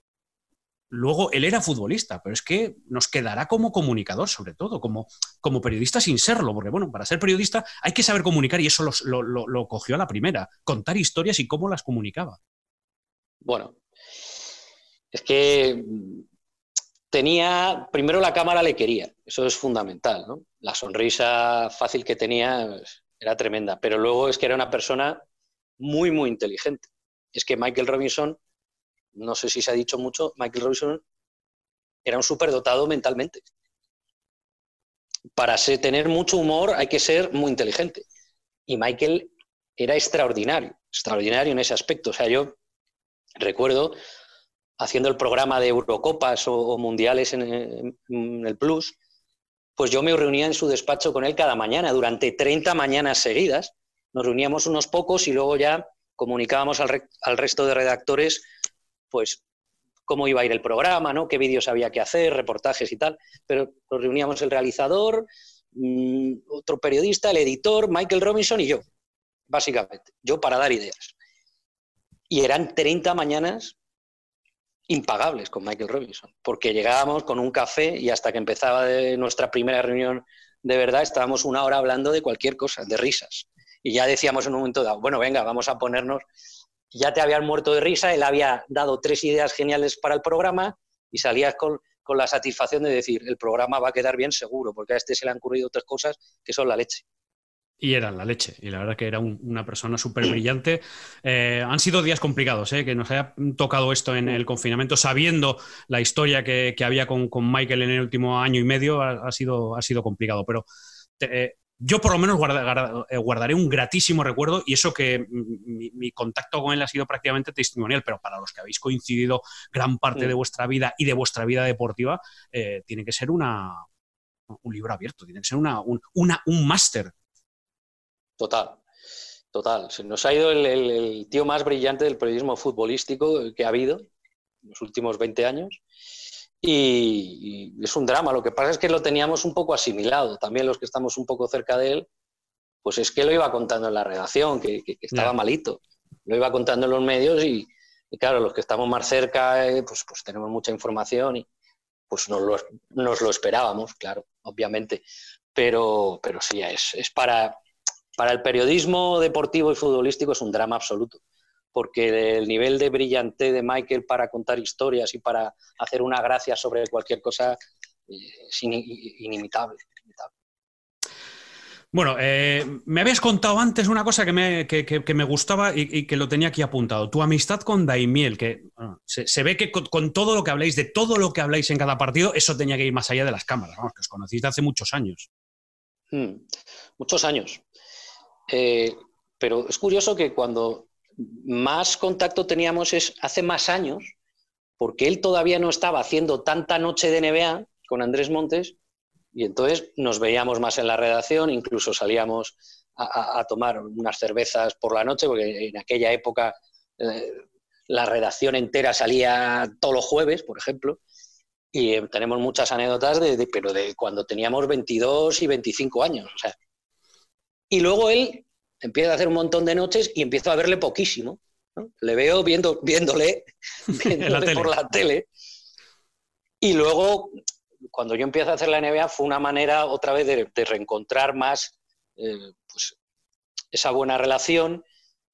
Luego, él era futbolista, pero es que nos quedará como comunicador, sobre todo, como, como periodista sin serlo, porque bueno, para ser periodista hay que saber comunicar y eso lo, cogió a la primera, contar historias y cómo las comunicaba. Bueno, es que tenía, primero la cámara le quería, eso es fundamental, ¿no? La sonrisa fácil que tenía pues, era tremenda, pero luego es que era una persona muy, muy inteligente. Es que Michael Robinson no sé si se ha dicho mucho, Michael Robinson era un superdotado mentalmente. Para tener mucho humor hay que ser muy inteligente. Y Michael era extraordinario, extraordinario en ese aspecto. O sea, yo recuerdo haciendo el programa de Eurocopas o, Mundiales en, el Plus, pues yo me reunía en su despacho con él cada mañana, durante 30 mañanas seguidas. Nos reuníamos unos pocos y luego ya comunicábamos al resto de redactores pues cómo iba a ir el programa, ¿no? qué vídeos había que hacer, reportajes y tal. Pero nos reuníamos el realizador, mm, otro periodista, el editor, Michael Robinson y yo, básicamente. Yo para dar ideas. Y eran 30 mañanas impagables con Michael Robinson, porque llegábamos con un café y hasta que empezaba nuestra primera reunión de verdad estábamos una hora hablando de cualquier cosa, de risas. Y ya decíamos en un momento dado, bueno, venga, vamos a ponernos ya te habían muerto de risa, él había dado tres ideas geniales para el programa y salías con, la satisfacción de decir, el programa va a quedar bien seguro, porque a este se le han ocurrido tres cosas que son la leche. Y eran la leche, y la verdad que era una persona súper brillante. Eh, han sido días complicados, eh, que nos haya tocado esto en el confinamiento, sabiendo la historia que, había con, Michael en el último año y medio, ha, sido, ha sido complicado. Pero eh, yo por lo menos eh, guardaré un gratísimo recuerdo y eso que mi, contacto con él ha sido prácticamente testimonial, pero para los que habéis coincidido gran parte de vuestra vida y de vuestra vida deportiva, eh, tiene que ser una, un libro abierto, tiene que ser una, un, un máster. Total, total. Se nos ha ido el, tío más brillante del periodismo futbolístico que ha habido los últimos 20 años. Y, es un drama. Lo que pasa es que lo teníamos un poco asimilado. También los que estamos un poco cerca de él, pues es que lo iba contando en la redacción, que, estaba malito. Lo iba contando en los medios y, claro, los que estamos más cerca, eh, pues, pues tenemos mucha información y pues nos lo, nos lo esperábamos, claro, obviamente. Pero, pero sí, es, es para, para el periodismo deportivo y futbolístico es un drama absoluto porque el nivel de brillante de Michael para contar historias y para hacer una gracia sobre cualquier cosa eh, es inimitable. Bueno, eh, me habías contado antes una cosa que me, me gustaba y, que lo tenía aquí apuntado. Tu amistad con Daimiel, que se, ve que con, todo lo que habláis, de todo lo que habláis en cada partido, eso tenía que ir más allá de las cámaras, vamos, que os conociste hace muchos años. Hmm, muchos años. Eh, pero es curioso que cuando más contacto teníamos es hace más años, porque él todavía no estaba haciendo tanta noche de NBA con Andrés Montes, y entonces nos veíamos más en la redacción, incluso salíamos a, tomar unas cervezas por la noche, porque en aquella época eh, la redacción entera salía todos los jueves, por ejemplo, y eh, tenemos muchas anécdotas, de, pero de cuando teníamos 22 y 25 años. Y luego él empiezo a hacer un montón de noches y empiezo a verle poquísimo. Le veo viendo, viéndole, *laughs* por la tele. Y luego, cuando yo empiezo a hacer la NBA, fue una manera otra vez de, reencontrar más eh, pues, esa buena relación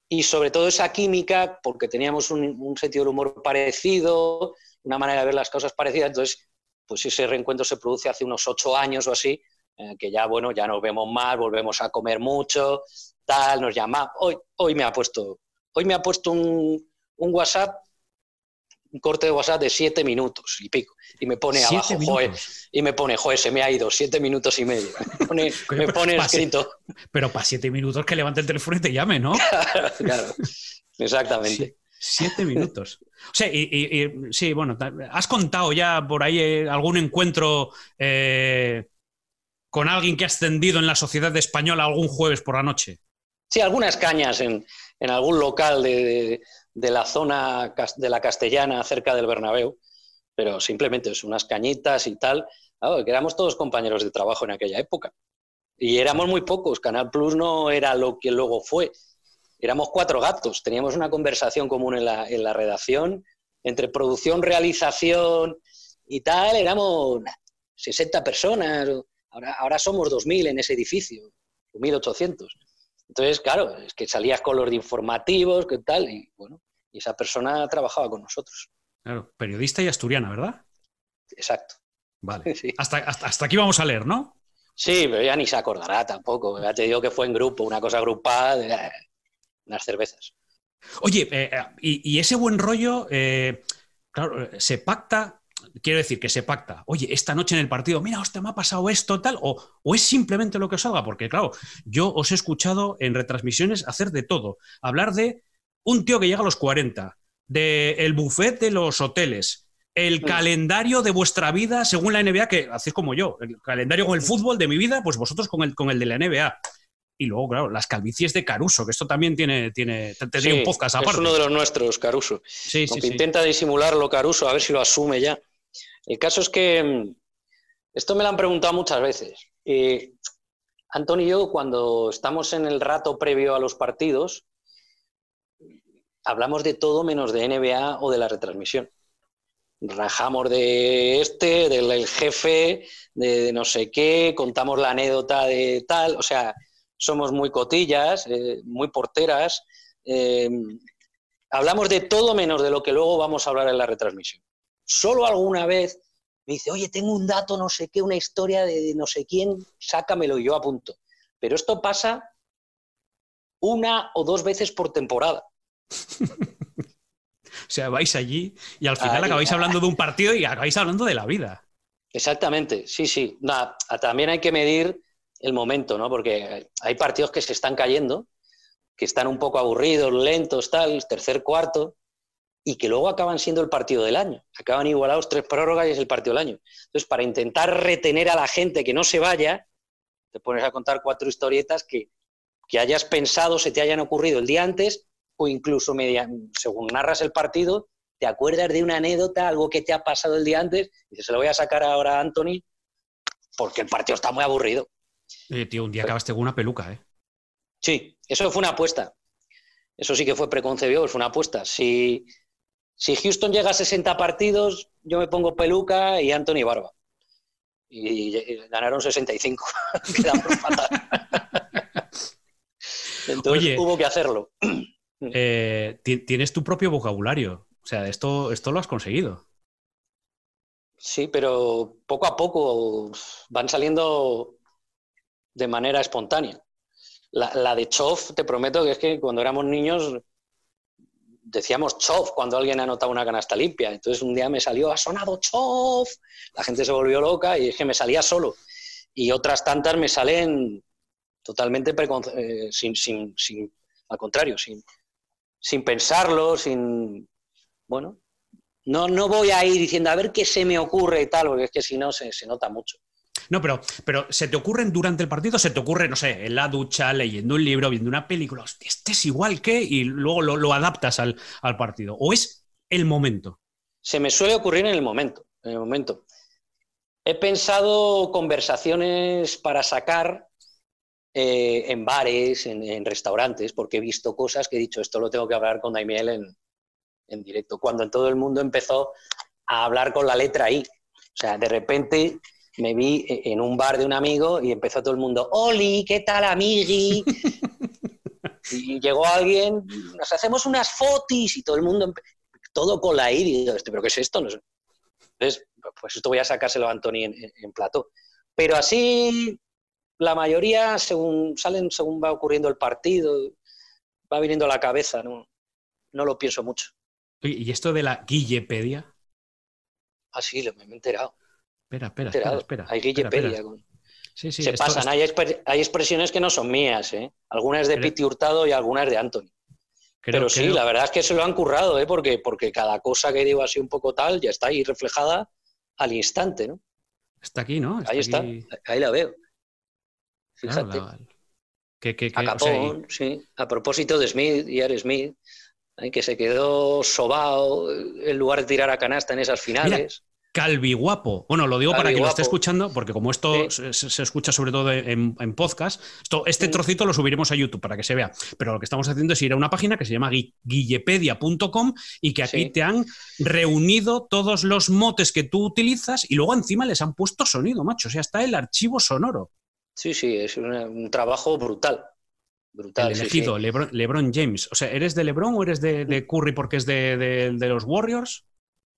y sobre todo esa química, porque teníamos un, sentido del humor parecido, una manera de ver las cosas parecidas. Entonces, pues ese reencuentro se produce hace unos ocho años o así, eh, que ya, bueno, ya nos vemos más, volvemos a comer mucho, tal, nos llama. Hoy, hoy me ha puesto, hoy me ha puesto un, WhatsApp, un corte de WhatsApp de siete minutos y pico. Y me pone abajo, joder, y me pone, joder, se me ha ido siete minutos y medio. Me pone, *laughs* escrito. Pero para siete minutos que levante el teléfono y te llame, ¿no? *laughs* claro, exactamente. siete minutos. O sea, y, sí, bueno, ¿has contado ya por ahí eh, algún encuentro eh, con alguien que ha ascendido en la sociedad española algún jueves por la noche? Sí, algunas cañas en, algún local de, la zona de la Castellana, cerca del Bernabéu, pero simplemente es unas cañitas y tal. que éramos todos compañeros de trabajo en aquella época. Y éramos muy pocos. Canal Plus no era lo que luego fue. Éramos cuatro gatos. Teníamos una conversación común en la, en la redacción. Entre producción, realización y tal, éramos 60 personas. Ahora, ahora somos 2.000 en ese edificio, 1.800. Entonces, claro, es que salías con los de informativos, ¿qué tal? Y bueno, y esa persona trabajaba con nosotros. Claro, periodista y asturiana, ¿verdad? Exacto. Vale. *laughs* Hasta, hasta, aquí vamos a leer, ¿no? Sí, pero ya ni se acordará tampoco. Ya te digo que fue en grupo, una cosa agrupada de eh, unas cervezas. Oye, eh, eh, y, ese buen rollo, claro, se pacta quiero decir que se pacta, oye, esta noche en el partido, mira, hostia, me ha pasado esto, tal, o, es simplemente lo que os salga, porque claro, yo os he escuchado en retransmisiones hacer de todo, hablar de un tío que llega a los 40, del el buffet de los hoteles, el calendario de vuestra vida según la NBA, que hacéis como yo, el calendario con el fútbol de mi vida, pues vosotros con el, con el de la NBA. Y luego, claro, las calvicies de Caruso, que esto también tiene, tiene, un podcast aparte. Es uno de los nuestros, Caruso. Sí, sí, intenta disimularlo Caruso, a ver si lo asume ya. El caso es que mm, esto me lo han preguntado muchas veces. Eh, Antonio y yo, cuando estamos en el rato previo a los partidos, hablamos de todo menos de NBA o de la retransmisión. Rajamos de este, del jefe, de, no sé qué, contamos la anécdota de tal, o sea, somos muy cotillas, eh, muy porteras. Eh, hablamos de todo menos de lo que luego vamos a hablar en la retransmisión solo alguna vez me dice, oye, tengo un dato, no sé qué, una historia de no sé quién, sácamelo y yo apunto. Pero esto pasa una o dos veces por temporada. *laughs* o sea, vais allí y al final acabáis hablando de un partido y acabáis hablando de la vida. Exactamente, sí, sí. también hay que medir el momento, ¿no? Porque hay partidos que se están cayendo, que están un poco aburridos, lentos, tal, tercer, cuarto, y que luego acaban siendo el partido del año. Acaban igualados tres prórrogas y es el partido del año. Entonces, para intentar retener a la gente que no se vaya, te pones a contar cuatro historietas que, que hayas pensado, se te hayan ocurrido el día antes o incluso media, según narras el partido, te acuerdas de una anécdota, algo que te ha pasado el día antes, y se lo voy a sacar ahora a Anthony, porque el partido está muy aburrido. Eh, tío, un día acabaste con una peluca, ¿eh? Sí, eso fue una apuesta. Eso sí que fue preconcebido, fue una apuesta. Si, si Houston llega a 60 partidos, yo me pongo peluca y Anthony barba. Y, ganaron 65. *laughs* *laughs* Entonces hubo que hacerlo. Eh, tienes tu propio vocabulario. O sea, esto, esto lo has conseguido. Sí, pero poco a poco van saliendo de manera espontánea. La, de Chof, te prometo que es que cuando éramos niños decíamos Chof cuando alguien anotaba una canasta limpia. Entonces un día me salió, ha sonado Chof. La gente se volvió loca y es que me salía solo. Y otras tantas me salen totalmente eh, sin, sin, sin, al contrario, sin, sin pensarlo, sin, bueno, no, no voy a ir diciendo a ver qué se me ocurre y tal, porque es que si no se, nota mucho. No, pero, pero ¿se te ocurren durante el partido? ¿Se te ocurre, no sé, en la ducha, leyendo un libro, viendo una película? este es igual que, y luego lo, adaptas al, partido. ¿O es el momento? Se me suele ocurrir en el momento. En el momento. He pensado conversaciones para sacar eh, en bares, en, restaurantes, porque he visto cosas que he dicho, esto lo tengo que hablar con Daimiel en, en directo, cuando en todo el mundo empezó a hablar con la letra I. O sea, de repente me vi e, en un bar de un amigo y empezó todo el mundo, Oli, ¿qué tal, amigui? *laughs* y llegó alguien, nos hacemos unas fotis y todo el mundo, todo con la I. Y yo, ¿pero qué es esto? No Entonces, pues esto voy a sacárselo a Anthony en, en, plató. Pero así la mayoría según salen según va ocurriendo el partido, va viniendo a la cabeza, no, no lo pienso mucho. ¿Y esto de la Guillepedia? Ah, sí, me he enterado. Espera, espera, espera, espera, Hay Guillepedia. Sí, sí, Se pasan, Hay, expresiones que no son mías, ¿eh? Algunas de Piti Hurtado y algunas de Anthony. Pero sí, la verdad es que se lo han currado, ¿eh? Porque, porque cada cosa que digo así un poco tal ya está ahí reflejada al instante, ¿no? Está aquí, ¿no? ahí está, ahí la veo. Fíjate. a Capón, sí. A propósito de Smith y Ari Smith, ¿eh? que se quedó sobao en lugar de tirar a canasta en esas finales. Calviguapo. Bueno, lo digo para quien lo esté escuchando, porque como esto se, escucha sobre todo en, podcast, esto, este trocito lo subiremos a YouTube para que se vea. Pero lo que estamos haciendo es ir a una página que se llama guillepedia.com y que aquí te han reunido todos los motes que tú utilizas y luego encima les han puesto sonido, macho. O sea, está el archivo sonoro. Sí, sí, es un trabajo brutal. Brutal. El elegido, Lebron, James. O sea, ¿eres de Lebron o eres de, Curry porque es de, los Warriors?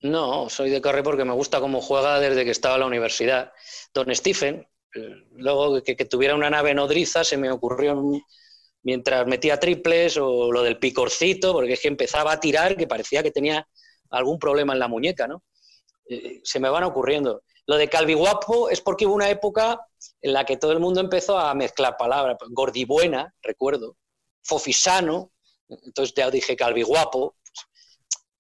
No, soy de Curry porque me gusta cómo juega desde que estaba en la universidad. Don Stephen, eh, luego que, tuviera una nave nodriza, se me ocurrió mientras metía triples o lo del picorcito, porque es que empezaba a tirar que parecía que tenía algún problema en la muñeca, ¿no? Eh, se me van ocurriendo. Lo de calviguapo es porque hubo una época en la que todo el mundo empezó a mezclar palabras. Gordibuena, recuerdo, fofisano, entonces ya dije calviguapo.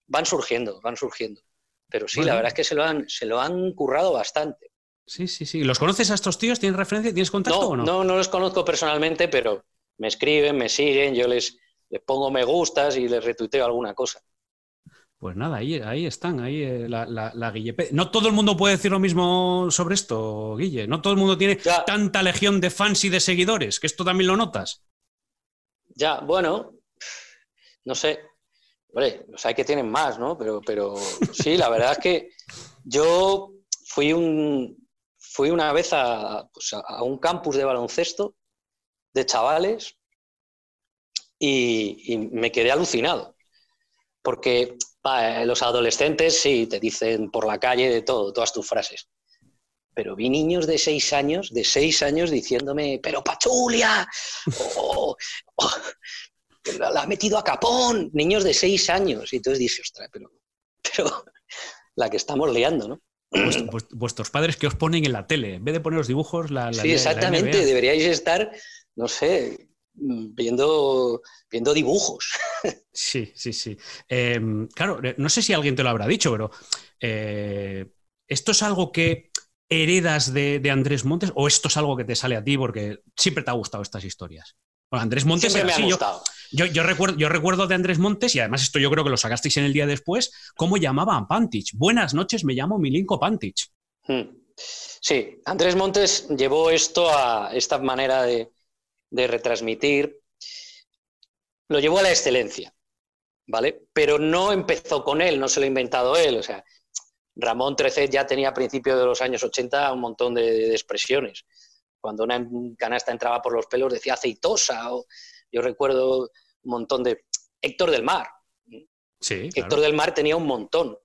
Van surgiendo, van surgiendo. Pero sí, la verdad es que se lo, han, se lo han currado bastante. Sí, sí, sí. ¿Los conoces a estos tíos? ¿Tienes referencia? ¿Tienes contacto no, o no? No, no los conozco personalmente, pero me escriben, me siguen, yo les, les pongo me gustas y les retuiteo alguna cosa. Pues nada, ahí, ahí están, ahí eh, la, la, Guille. No todo el mundo puede decir lo mismo sobre esto, Guille. No todo el mundo tiene tanta legión de fans y de seguidores, que esto también lo notas. Ya, bueno, no sé. Hombre, o sea, que tienen más, ¿no? Pero, pero sí, la verdad es que yo fui un fui una vez a, pues un campus de baloncesto de chavales y, me quedé alucinado. Porque eh, los adolescentes sí te dicen por la calle de todo, todas tus frases. Pero vi niños de seis años, de seis años diciéndome, pero Pachulia, o, la ha metido a capón, niños de seis años. Y entonces dije, ostras, pero, pero la que estamos liando, ¿no? vuestros padres que os ponen en la tele, en vez de poner los dibujos, la, Sí, exactamente, deberíais estar, no sé, viendo, viendo dibujos. *laughs* Sí, sí, sí. Em, claro, eh, no sé si alguien te lo habrá dicho, pero eh, ¿esto es algo que heredas de, Andrés Montes o esto es algo que te sale a ti porque siempre te ha gustado estas historias? Andrés Montes Siempre me ha así, gustado. Yo, yo recuerdo, yo recuerdo de Andrés Montes, y además esto yo creo que lo sacasteis en el día después, cómo llamaban a Pantich. Buenas noches, me llamo Milinko Pantich. Mm. Sí, Andrés Montes llevó esto a esta manera de, de retransmitir, lo llevó a la excelencia, ¿vale? Pero no empezó con él, no se lo ha inventado él. O sea, Ramón Trecet ya tenía a principios de los años 80 un montón de, de expresiones. Cuando una canasta entraba por los pelos decía aceitosa, o yo recuerdo un montón de... Héctor del Mar, Sí, Héctor del Mar tenía un montón.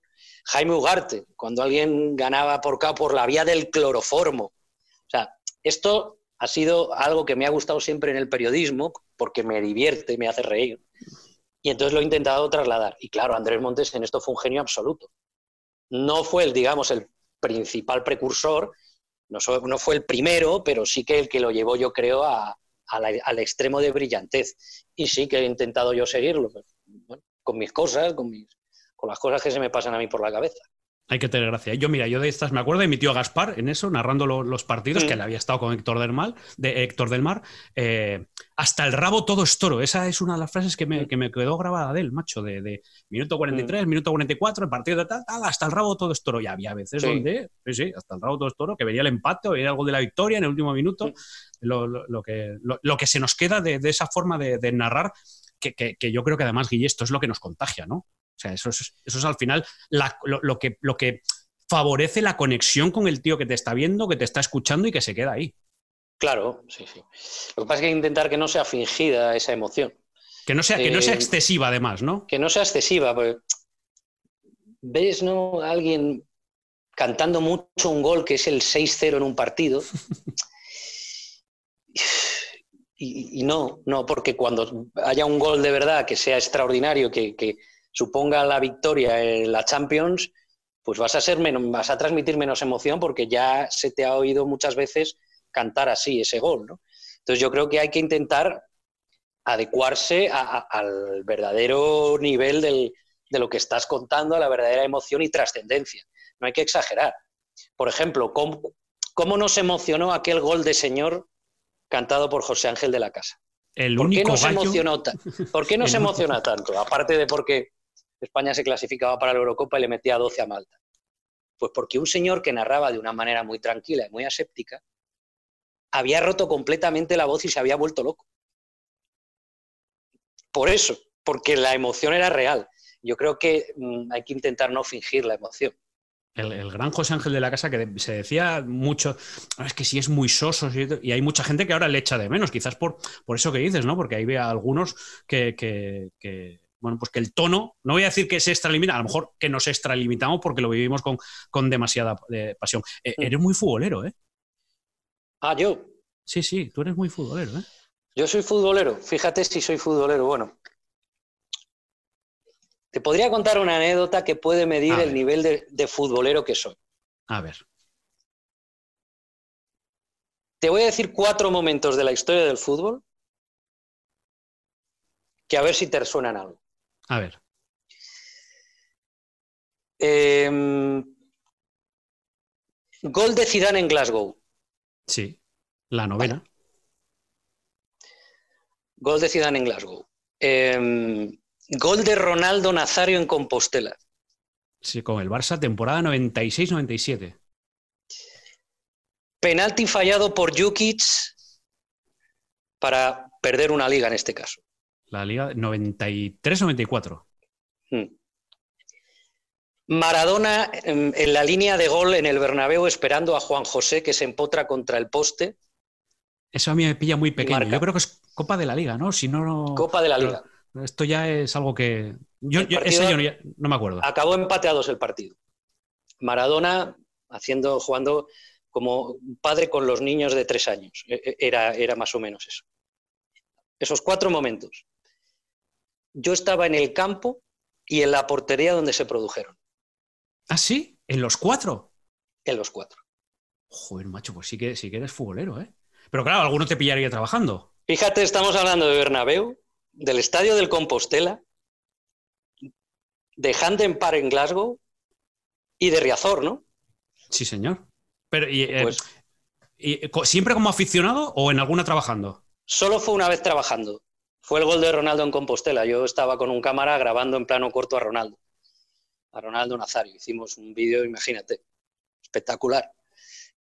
Jaime Ugarte, cuando alguien ganaba por acá por la vía del cloroformo. O sea, esto ha sido algo que me ha gustado siempre en el periodismo, porque me divierte, me hace reír. Y entonces lo he intentado trasladar. Y claro, Andrés Montes en esto fue un genio absoluto. No fue el, digamos, el principal precursor, no, so- no fue el primero, pero sí que el que lo llevó, yo creo, a- a la- al extremo de brillantez. Y sí que he intentado yo seguirlo. con mis cosas, con, mis, con las cosas que se me pasan a mí por la cabeza. Hay que tener gracia. Yo, mira, yo de estas me acuerdo de mi tío Gaspar en eso, narrando lo- los partidos, Mm. que él había estado con Héctor del Mar, de Héctor del Mar. eh, hasta el rabo todo es toro. Esa es una de las frases que me, Mm. que me quedó grabada de él, macho, de, de minuto 43, minuto 44, el partido de tal, tal, hasta el rabo todo es toro. Y había veces Sí. donde, sí, sí, hasta el rabo todo es toro, que venía el empate o venía algo de la victoria en el último minuto. Mm. Lo, lo- lo que, lo, lo que se nos queda de, de esa forma de, de narrar, que, que- que yo creo que además, Guille, esto es lo que nos contagia, ¿no? O sea, eso es, eso es al final la- lo, lo que, lo que favorece la conexión con el tío que te está viendo, que te está escuchando y que se queda ahí. Claro, sí, sí. Lo que pasa es que hay que intentar que no sea fingida esa emoción. Que no sea, que no sea Eh, excesiva, además, ¿no? que no sea excesiva. porque ¿Ves, no? Alguien cantando mucho un gol que es el 6-0 en un partido. *laughs* Y, y no, no, porque cuando haya un gol de verdad que sea extraordinario, que, que suponga la victoria en la Champions, pues vas a ser menos, vas a transmitir menos emoción porque ya se te ha oído muchas veces cantar así ese gol, ¿no? Entonces yo creo que hay que intentar adecuarse a- a- al verdadero nivel del- de lo que estás contando, a la verdadera emoción y trascendencia. No hay que exagerar. Por ejemplo, ¿cómo, cómo nos emocionó aquel gol de señor cantado por José Ángel de la Casa? El ¿Por qué nos gallo. emocionó, ¿por qué *laughs* nos tanto? Aparte de porque España se clasificaba para la Eurocopa y le metía 12 a Malta. Pues porque un señor que narraba de una manera muy tranquila y muy aséptica había roto completamente la voz y se había vuelto loco. Por eso, porque la emoción era real. Yo creo que mm, hay que intentar no fingir la emoción. El, gran José Ángel de la Casa que se decía mucho, "Ah, es que sí es muy soso, sí", y hay mucha gente que ahora le echa de menos, quizás por, por eso que dices, ¿no? Porque ahí ve a algunos que- que, bueno, pues que el tono, no voy a decir que se extralimita, a lo mejor que nos extralimitamos porque lo vivimos con, con demasiada eh, pasión. Eh, Mm. eres muy futbolero, ¿eh? Ah, yo, Sí, sí, tú eres muy futbolero, ¿eh? yo soy futbolero. Fíjate si soy futbolero. Bueno, te podría contar una anécdota que puede medir el nivel de, de futbolero que soy. A ver, Te voy a decir cuatro momentos de la historia del fútbol que a ver si te resuenan algo. A ver. Em, gol de Zidane en Glasgow. Sí, la novena. Gol de Zidane en Glasgow. Em, gol de Ronaldo Nazario en Compostela. Sí, con el Barça, temporada 96-97. Penalti fallado por Jukic para perder una liga en este caso. La liga 93-94. Mm. Maradona en, en la línea de gol en el Bernabéu esperando a Juan José que se empotra contra el poste. Eso a mí me pilla muy pequeño. Yo creo que es Copa de la Liga, ¿no? Si no. Copa de la pero- Liga. Esto ya es algo que. Yo, yo- ese yo no, no me acuerdo. Acabó empateados el partido. Maradona haciendo, jugando como padre con los niños de tres años. E- e- Era, era más o menos eso. Esos cuatro momentos. Yo estaba en el campo y en la portería donde se produjeron, ¿Ah, sí? ¿En los cuatro? en los cuatro. Joder, macho, pues sí que, sí que eres futbolero, ¿eh? Pero claro, alguno te pillaría trabajando. Fíjate, estamos hablando de Bernabéu, del estadio del Compostela, de Hampden Park en Glasgow y de Riazor, ¿no? Sí, señor. Pero, y, eh, Pues y, ¿Siempre como aficionado o en alguna trabajando? Solo fue una vez trabajando. Fue el gol de Ronaldo en Compostela. Yo estaba con un cámara grabando en plano corto a Ronaldo. A Ronaldo Nazario. Hicimos un vídeo, imagínate, espectacular.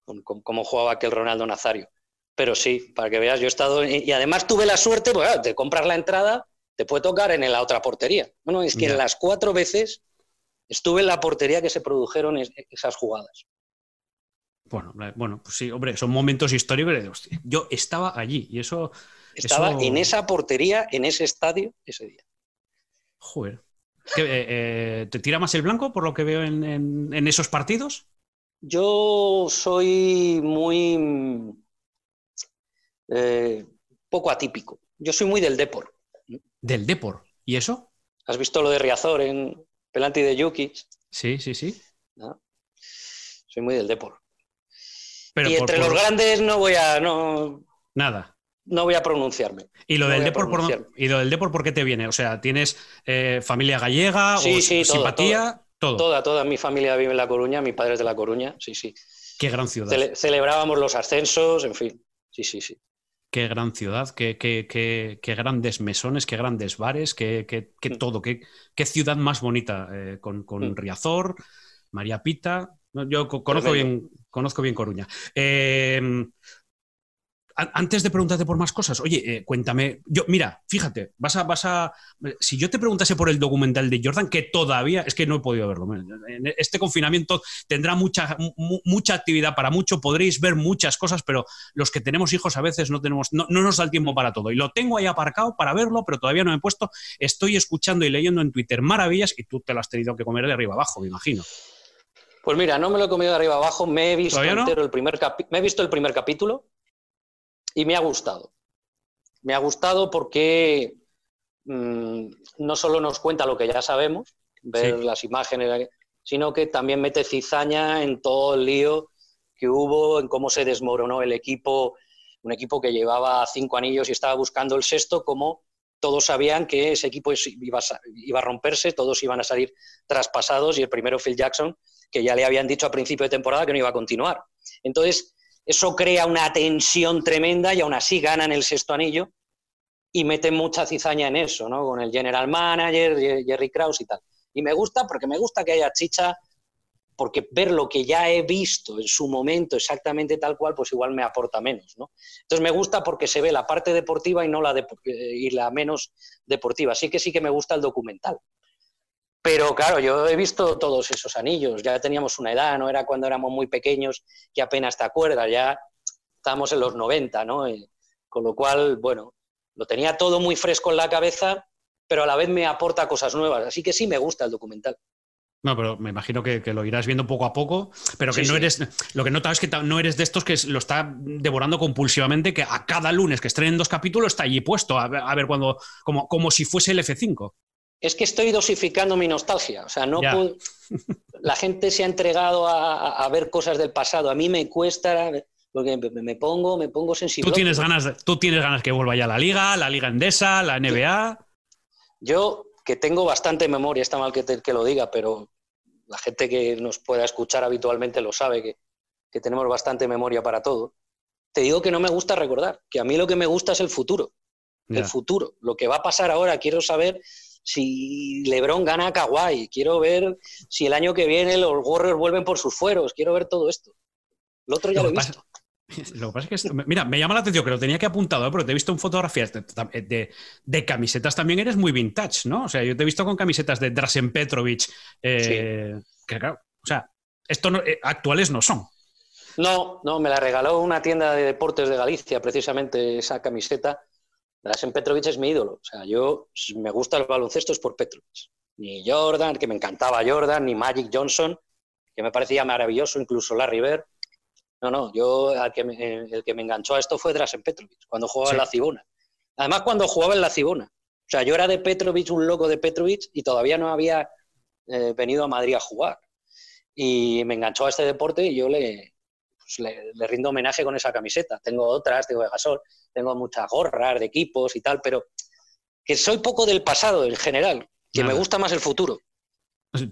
Con, con cómo jugaba aquel Ronaldo Nazario. Pero sí, para que veas, yo he estado. Y además tuve la suerte, pues, claro, de comprar la entrada, te puede tocar en la otra portería. Bueno, es que en las cuatro veces estuve en la portería que se produjeron es- esas jugadas. Bueno, bueno, pues sí, hombre, son momentos históricos. yo estaba allí y eso. Estaba eso- en esa portería, en ese estadio, ese día. Joder. ¿Qué, eh, eh, ¿Te tira más el blanco por lo que veo en, en- en esos partidos? Yo soy muy eh, poco atípico. Yo soy muy del Depor. Del Depor. ¿Y eso? ¿Has visto lo de Riazor en Pelanti de Yuki? Sí, sí, sí. ¿No? Soy muy del Depor. Pero y por- entre por- los grandes no voy a no, Nada. No voy a pronunciarme. ¿Y lo, No del Depor por. ¿Y lo del Depor por qué te viene? O sea, ¿tienes eh, familia gallega Sí, o sí, todo, simpatía? Todo. Toda, toda mi familia vive en La Coruña, mi padre es de La Coruña, sí, sí. Qué gran ciudad. Cele- celebrábamos los ascensos, en fin. Sí, sí, sí. Qué gran ciudad, qué, qué- qué- qué grandes mesones, qué grandes bares, qué, qué- qué Mm. todo, qué, qué ciudad más bonita, eh, con, con Mm. Riazor, María Pita. Yo co- conozco bien, conozco bien Coruña. Eh, antes de preguntarte por más cosas, oye, eh, cuéntame. Yo, mira, fíjate, vas a, vas a. Si yo te preguntase por el documental de Jordan, que todavía es que no he podido verlo. En este confinamiento tendrá mucha, mu- mucha actividad para mucho, podréis ver muchas cosas, pero los que tenemos hijos a veces no tenemos, no, no nos da el tiempo para todo. Y lo tengo ahí aparcado para verlo, pero todavía no me he puesto. Estoy escuchando y leyendo en Twitter maravillas y tú te lo has tenido que comer de arriba abajo, me imagino. Pues mira, no me lo he comido de arriba abajo, me he visto ¿Todavía no? entero el primer me he visto el primer capítulo y me ha gustado. Me ha gustado porque mm, no solo nos cuenta lo que ya sabemos, ver Sí. las imágenes, sino que también mete cizaña en todo el lío que hubo, en cómo se desmoronó el equipo, un equipo que llevaba cinco anillos y estaba buscando el sexto, como todos sabían que ese equipo iba a, iba a romperse, todos iban a salir traspasados y el primero Phil Jackson, que ya le habían dicho a principio de temporada que no iba a continuar. Entonces, eso crea una tensión tremenda y aún así ganan el sexto anillo y meten mucha cizaña en eso, ¿no? Con el general manager, Jerry Krause y tal. Y me gusta porque me gusta que haya chicha, porque ver lo que ya he visto en su momento exactamente tal cual, pues igual me aporta menos, ¿no? Entonces me gusta porque se ve la parte deportiva y no la, eh, y la menos deportiva. Así que sí que me gusta el documental. Pero claro, yo he visto todos esos anillos, ya teníamos una edad, no era cuando éramos muy pequeños, que apenas te acuerdas, ya estamos en los 90, ¿no? Eh, con lo cual, bueno, lo tenía todo muy fresco en la cabeza, pero a la vez me aporta cosas nuevas, así que sí me gusta el documental. No, pero me imagino que, que lo irás viendo poco a poco, pero que Sí, no sí. eres. Lo que notas es que no eres de estos que lo está devorando compulsivamente, que a cada lunes que estrenen dos capítulos está allí puesto, a ver, a ver cuando. Como, como si fuese el F5. Es que estoy dosificando mi nostalgia, o sea, no puedo- La gente se ha entregado a, ver cosas del pasado, a mí me cuesta, porque me, me pongo, me pongo sensible. Tú tienes ganas, de- tú tienes ganas que vuelva ya la Liga, la Liga Endesa, la NBA. Yo, que tengo bastante memoria, está mal que, te- que lo diga, pero la gente que nos pueda escuchar habitualmente lo sabe, que, que tenemos bastante memoria para todo. Te digo que no me gusta recordar, que a mí lo que me gusta es el futuro, el futuro. Lo que va a pasar ahora, quiero saber si LeBron gana a Kawhi, quiero ver si el año que viene los Warriors vuelven por sus fueros, quiero ver todo esto. Lo otro ya Lo lo he visto. *laughs* Lo que pasa es que, esto- mira, me llama la atención que lo tenía que apuntado, ¿eh? porque te he visto en fotografías de, de- de camisetas también eres muy vintage, ¿no? O sea, yo te he visto con camisetas de Drasen Petrovic, eh, que claro, o sea, esto no- eh, actuales no son. No, no, me la regaló una tienda de deportes de Galicia, precisamente esa camiseta. Drasen Petrovic es mi ídolo. O sea, yo me gusta el baloncesto es por Petrovic. Ni Jordan, que me encantaba Jordan, ni Magic Johnson, que me parecía maravilloso, incluso Larry Bird. No, no, yo al que me- el que me enganchó a esto fue Drasen Petrovic, cuando jugaba Sí. en la Cibona. Además, cuando jugaba en la Cibona. O sea, yo era de Petrovic, un loco de Petrovic, y todavía no había eh, venido a Madrid a jugar. Y me enganchó a este deporte y yo le, pues le, le rindo homenaje con esa camiseta. Tengo otras, tengo de gasol, tengo muchas gorras de equipos y tal, pero que soy poco del pasado en general, que Nada. me gusta más el futuro.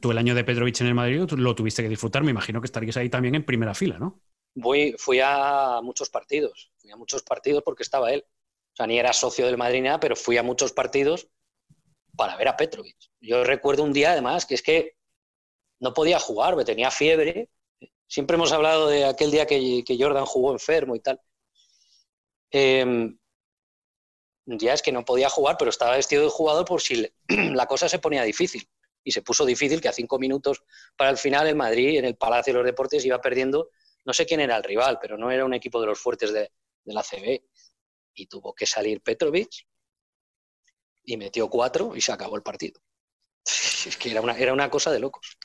Tú el año de Petrovic en el Madrid lo tuviste que disfrutar, me imagino que estarías ahí también en primera fila, ¿no? Voy, fui a muchos partidos, fui a muchos partidos porque estaba él. O sea, ni era socio del Madrid nada, pero fui a muchos partidos para ver a Petrovic. Yo recuerdo un día, además, que es que no podía jugar, me tenía fiebre. Siempre hemos hablado de aquel día que, Jordan jugó enfermo y tal. Em, día es que no podía jugar, pero estaba vestido de jugador por si *clears throat* la cosa se ponía difícil. Y se puso difícil que a cinco minutos para el final el Madrid en el Palacio de los Deportes iba perdiendo. No sé quién era el rival, pero no era un equipo de los fuertes de, la CB. Y tuvo que salir Petrovic y metió cuatro y se acabó el partido. *laughs* Es que era una cosa de locos.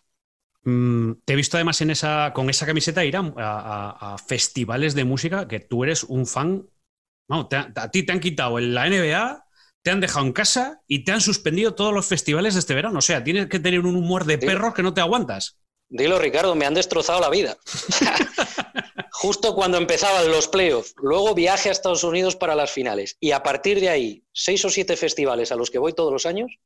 Mm, te he visto además en esa, con esa camiseta ir a, festivales de música que tú eres un fan. No, a ti te han quitado en la NBA, te han dejado en casa y te han suspendido todos los festivales de este verano. O sea, tienes que tener un humor de perros que no te aguantas. Dilo, Ricardo, me han destrozado la vida. *laughs* Justo cuando empezaban los playoffs, luego viaje a Estados Unidos para las finales. Y a partir de ahí, seis o siete festivales a los que voy todos los años,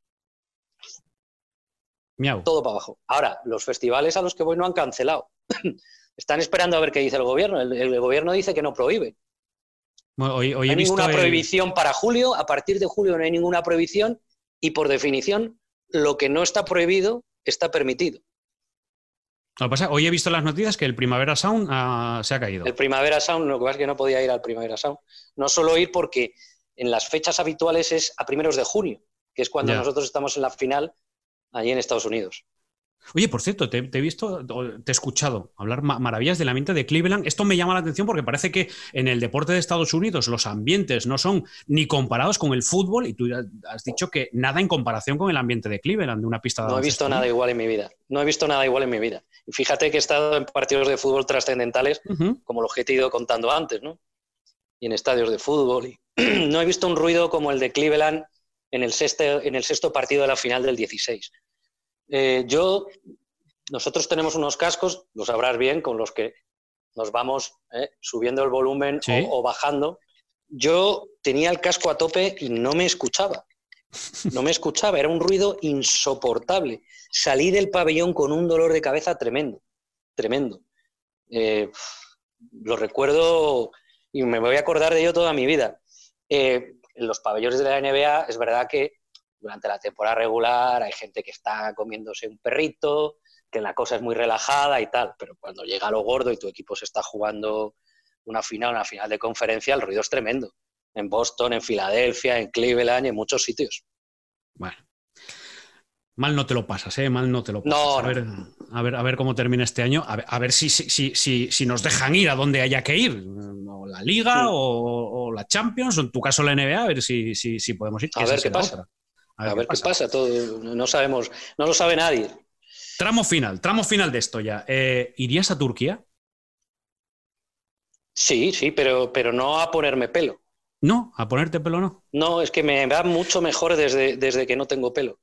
todo para abajo. Ahora, los festivales a los que voy no han cancelado. *clears throat* Están esperando a ver qué dice el gobierno. El, gobierno dice que no prohíbe. no hay ninguna prohibición para julio. A partir de julio no hay ninguna prohibición. Y por definición, lo que no está prohibido está permitido. pasa, hoy he visto las noticias que el Primavera Sound ah, se ha caído. El Primavera Sound, lo que pasa es que no podía ir al Primavera Sound. No solo ir porque en las fechas habituales es a primeros de junio, que es cuando nosotros estamos en la final allí en Estados Unidos. Oye, por cierto, te, he visto, te he escuchado hablar maravillas del ambiente de Cleveland. Esto me llama la atención porque parece que en el deporte de Estados Unidos los ambientes no son ni comparados con el fútbol y tú has dicho que nada en comparación con el ambiente de Cleveland, de una pista de No he visto nada igual en mi vida. No he visto nada igual en mi vida. Y fíjate que he estado en partidos de fútbol trascendentales, como los que te he ido contando antes, ¿no? Y en estadios de fútbol. Y *clears throat* no he visto un ruido como el de Cleveland en el, sexto, en el sexto partido de la final del 16. Eh, yo, nosotros tenemos unos cascos, lo sabrás bien, con los que nos vamos eh, subiendo el volumen o, bajando. Yo tenía el casco a tope y no me escuchaba. No me escuchaba, era un ruido insoportable. Salí del pabellón con un dolor de cabeza tremendo, tremendo. Eh, lo recuerdo y me voy a acordar de ello toda mi vida en los pabellones de la NBA es verdad que durante la temporada regular hay gente que está comiéndose un perrito, que la cosa es muy relajada y tal, pero cuando llega lo gordo y tu equipo se está jugando una final, una final de conferencia, el ruido es tremendo. En Boston, en Filadelfia, en Cleveland y en muchos sitios. Bueno, Mal no te lo pasas, ¿eh? Mal no te lo pasas. a, ver, a, ver, a ver cómo termina este año, a ver, si, si, si, si, nos dejan ir a donde haya que ir, o la Liga o, la Champions, o en tu caso la NBA, a ver si, si podemos ir. A ver qué pasa. A ver, qué, pasa. Todo, no sabemos, no lo sabe nadie. Tramo final, tramo final de esto ya. Eh, ¿Irías a Turquía? Sí, sí, pero, pero no a ponerme pelo. No, a ponerte pelo no. No, es que me va mucho mejor desde, desde que no tengo pelo.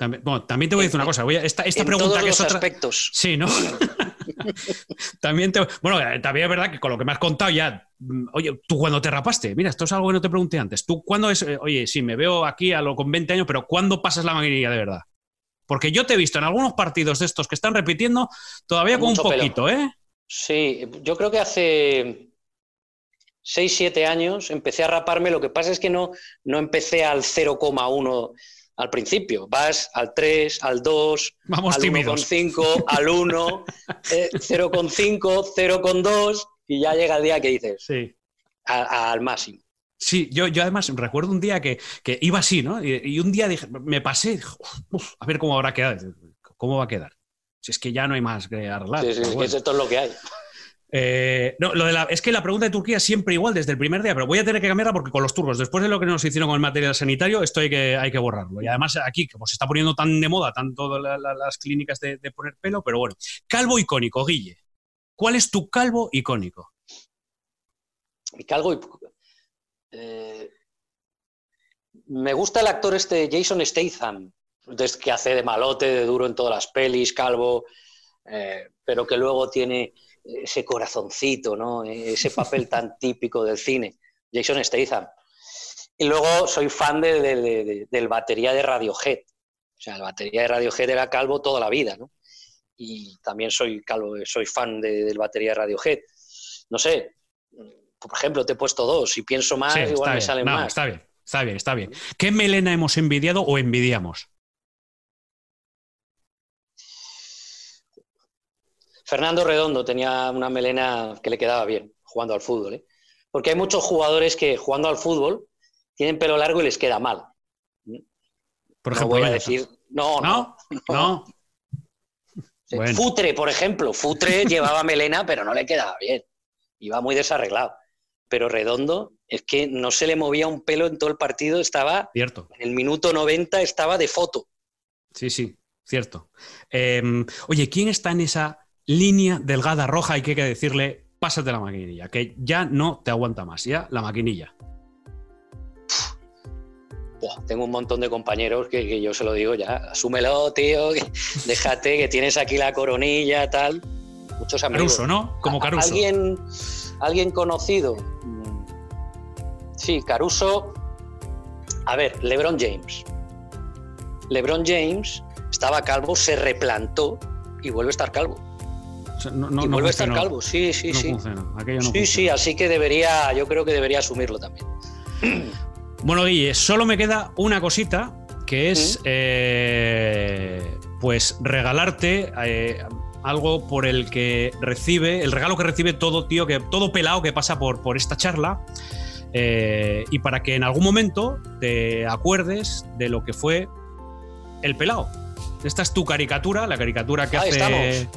También, bueno, también te voy a decir una cosa. esta, esta pregunta que es otra... aspectos. Sí, ¿no? *laughs* también te... Bueno, eh, también es verdad que con lo que me has contado ya. Mm, oye, tú cuando te rapaste, mira, esto es algo que no te pregunté antes. Tú cuándo es. Eh, oye, sí, me veo aquí a lo con 20 años, pero ¿cuándo pasas la maquinilla de verdad? Porque yo te he visto en algunos partidos de estos que están repitiendo todavía con un poquito, ¿eh? Sí, yo creo que hace 6, 7 años empecé a raparme. Lo que pasa es que no, no empecé al 0,1 al principio. Vas al 3, al 2, Vamos al 1,5, al 1, 0,5, 0,2 y ya llega el día que dices sí. al máximo. Sí, yo, yo además recuerdo un día que, iba así, ¿no? Y, un día dije, me pasé, a ver cómo habrá quedado, cómo va a quedar. Si es que ya no hay más que arreglar. Sí, sí, es esto es lo que hay. Eh, la, es que la pregunta de Turquía es siempre igual desde el primer día, pero voy a tener que cambiarla porque con los turcos, después de lo que nos hicieron con el material sanitario, esto hay que, hay que borrarlo. Y además aquí, como se está poniendo tan de moda, tanto las clínicas de, poner pelo, pero bueno. Calvo icónico, Guille. ¿Cuál es tu calvo icónico? Mi calvo eh, me gusta el actor este Jason Statham, que hace de malote, de duro en todas las pelis, calvo, eh, pero que luego tiene ese corazoncito, ¿no? ese papel tan *laughs* típico del cine, Jason Statham. Y luego soy fan de, del batería de Radiohead. O sea, el batería de Radiohead era calvo toda la vida, ¿no? Y también soy calvo, soy fan del batería de Radiohead. No sé, por ejemplo, te he puesto dos. Si pienso más, igual me salen más. Está bien, está bien, está bien. ¿Qué melena hemos envidiado o envidiamos? Fernando Redondo tenía una melena que le quedaba bien jugando al fútbol. ¿eh? Porque hay muchos jugadores que jugando al fútbol tienen pelo largo y les queda mal. Por ejemplo, voy a decir. No, no. No. Futre, por ejemplo. Futre *laughs* llevaba melena, pero no le quedaba bien. Iba muy desarreglado. Pero Redondo es que no se le movía un pelo en todo el partido. Estaba. Cierto. En el minuto 90 estaba de foto. Sí, sí, cierto. Em, oye, ¿quién está en esa línea delgada roja? Hay que decirle, pásate la maquinilla, que ya no te aguanta más, ya la maquinilla tengo un montón de compañeros que, yo se lo digo ya, asúmelo, tío, *laughs* déjate que tienes aquí la coronilla, tal. Muchos amigos. Caruso, ¿no? Como Caruso. ¿Alguien, alguien conocido? Sí, Caruso. A ver, LeBron James. LeBron James estaba calvo, se replantó y vuelve a estar calvo. Y vuelve a estar calvo, sí, sí, sí. sí, sí, así que debería, yo creo que debería asumirlo también. *clears throat* Bueno, Guille, solo me queda una cosita que es eh, pues regalarte eh, algo por el que recibe, el regalo que recibe todo tío, que todo pelado que pasa por, por esta charla. Eh, y para que en algún momento te acuerdes de lo que fue el pelado. Esta es tu caricatura, la caricatura que hace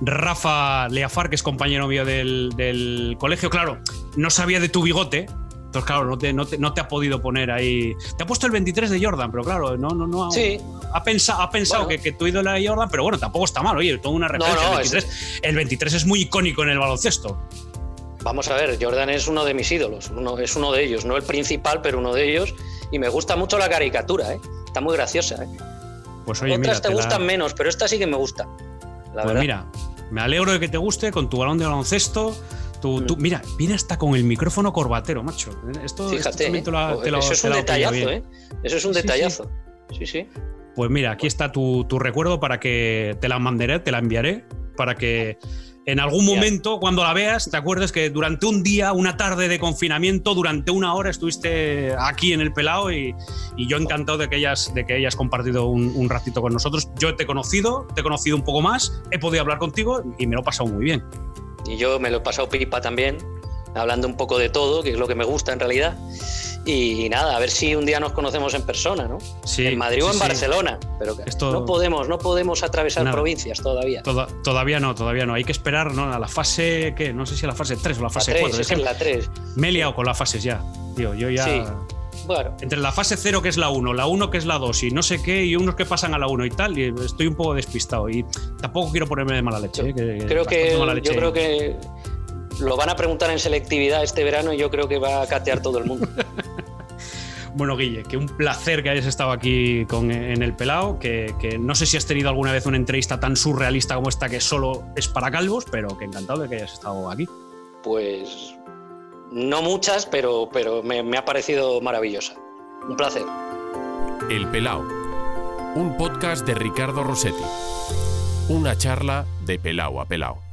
Rafa Leafar, que es compañero mío del, del colegio. Claro, no sabía de tu bigote, entonces, claro, no te, no, te, ha podido poner ahí. Te ha puesto el 23 de Jordan, pero claro, no, no, no. Sí. Ha, pensado, ha pensado que, que, tu ídolo era Jordan, pero bueno, tampoco está mal. Oye, toda una referencia. el, 23, el 23 es muy icónico en el baloncesto. Vamos a ver, Jordan es uno de mis ídolos, uno, es uno de ellos, no el principal, pero uno de ellos. Y me gusta mucho la caricatura, ¿eh? está muy graciosa. ¿eh? Pues oye, Otras te, gustan menos, pero esta sí que me gusta. Pues mira, me alegro de que te guste con tu balón de baloncesto. Mm. mira, viene hasta con el micrófono corbatero, macho. Esto, Fíjate, ¿eh? eso es un detallazo, ¿eh? Eso es un detallazo. Sí, sí. Pues mira, aquí está tu, recuerdo para que te la mandaré, te la enviaré, para que en algún momento, cuando la veas, te acuerdes que durante un día, una tarde de confinamiento, durante una hora estuviste aquí en el pelao y, yo encantado de que hayas, de que hayas compartido un, un, ratito con nosotros. Yo te he conocido, te he conocido un poco más, he podido hablar contigo y me lo he pasado muy bien. Y yo me lo he pasado pipa también, hablando un poco de todo, que es lo que me gusta en realidad. Y, nada, a ver si un día nos conocemos en persona, ¿no? Sí, en Madrid o en Barcelona. Pero no podemos, no podemos atravesar provincias todavía. todavía no, todavía no. Hay que esperar ¿no? a la fase, ¿qué? No sé si a la fase 3 o la fase 4. Es, la 3. Me he liado con las fases ya. Tío, yo ya. Entre la fase 0 que es la 1, la 1 que es la 2 y no sé qué, y unos que pasan a la 1 y tal, y estoy un poco despistado. Y tampoco quiero ponerme de mala leche. Yo, ¿eh? creo, que, yo creo que lo van a preguntar en selectividad este verano y yo creo que va a catear todo el mundo. *laughs* Bueno, Guille, que un placer que hayas estado aquí con, en el Pelao, que, que, no sé si has tenido alguna vez una entrevista tan surrealista como esta que solo es para calvos, pero que encantado de que hayas estado aquí. Pues no muchas, pero, pero me, me ha parecido maravillosa. Un placer. El Pelao, un podcast de Ricardo Rossetti. Una charla de Pelao a Pelao.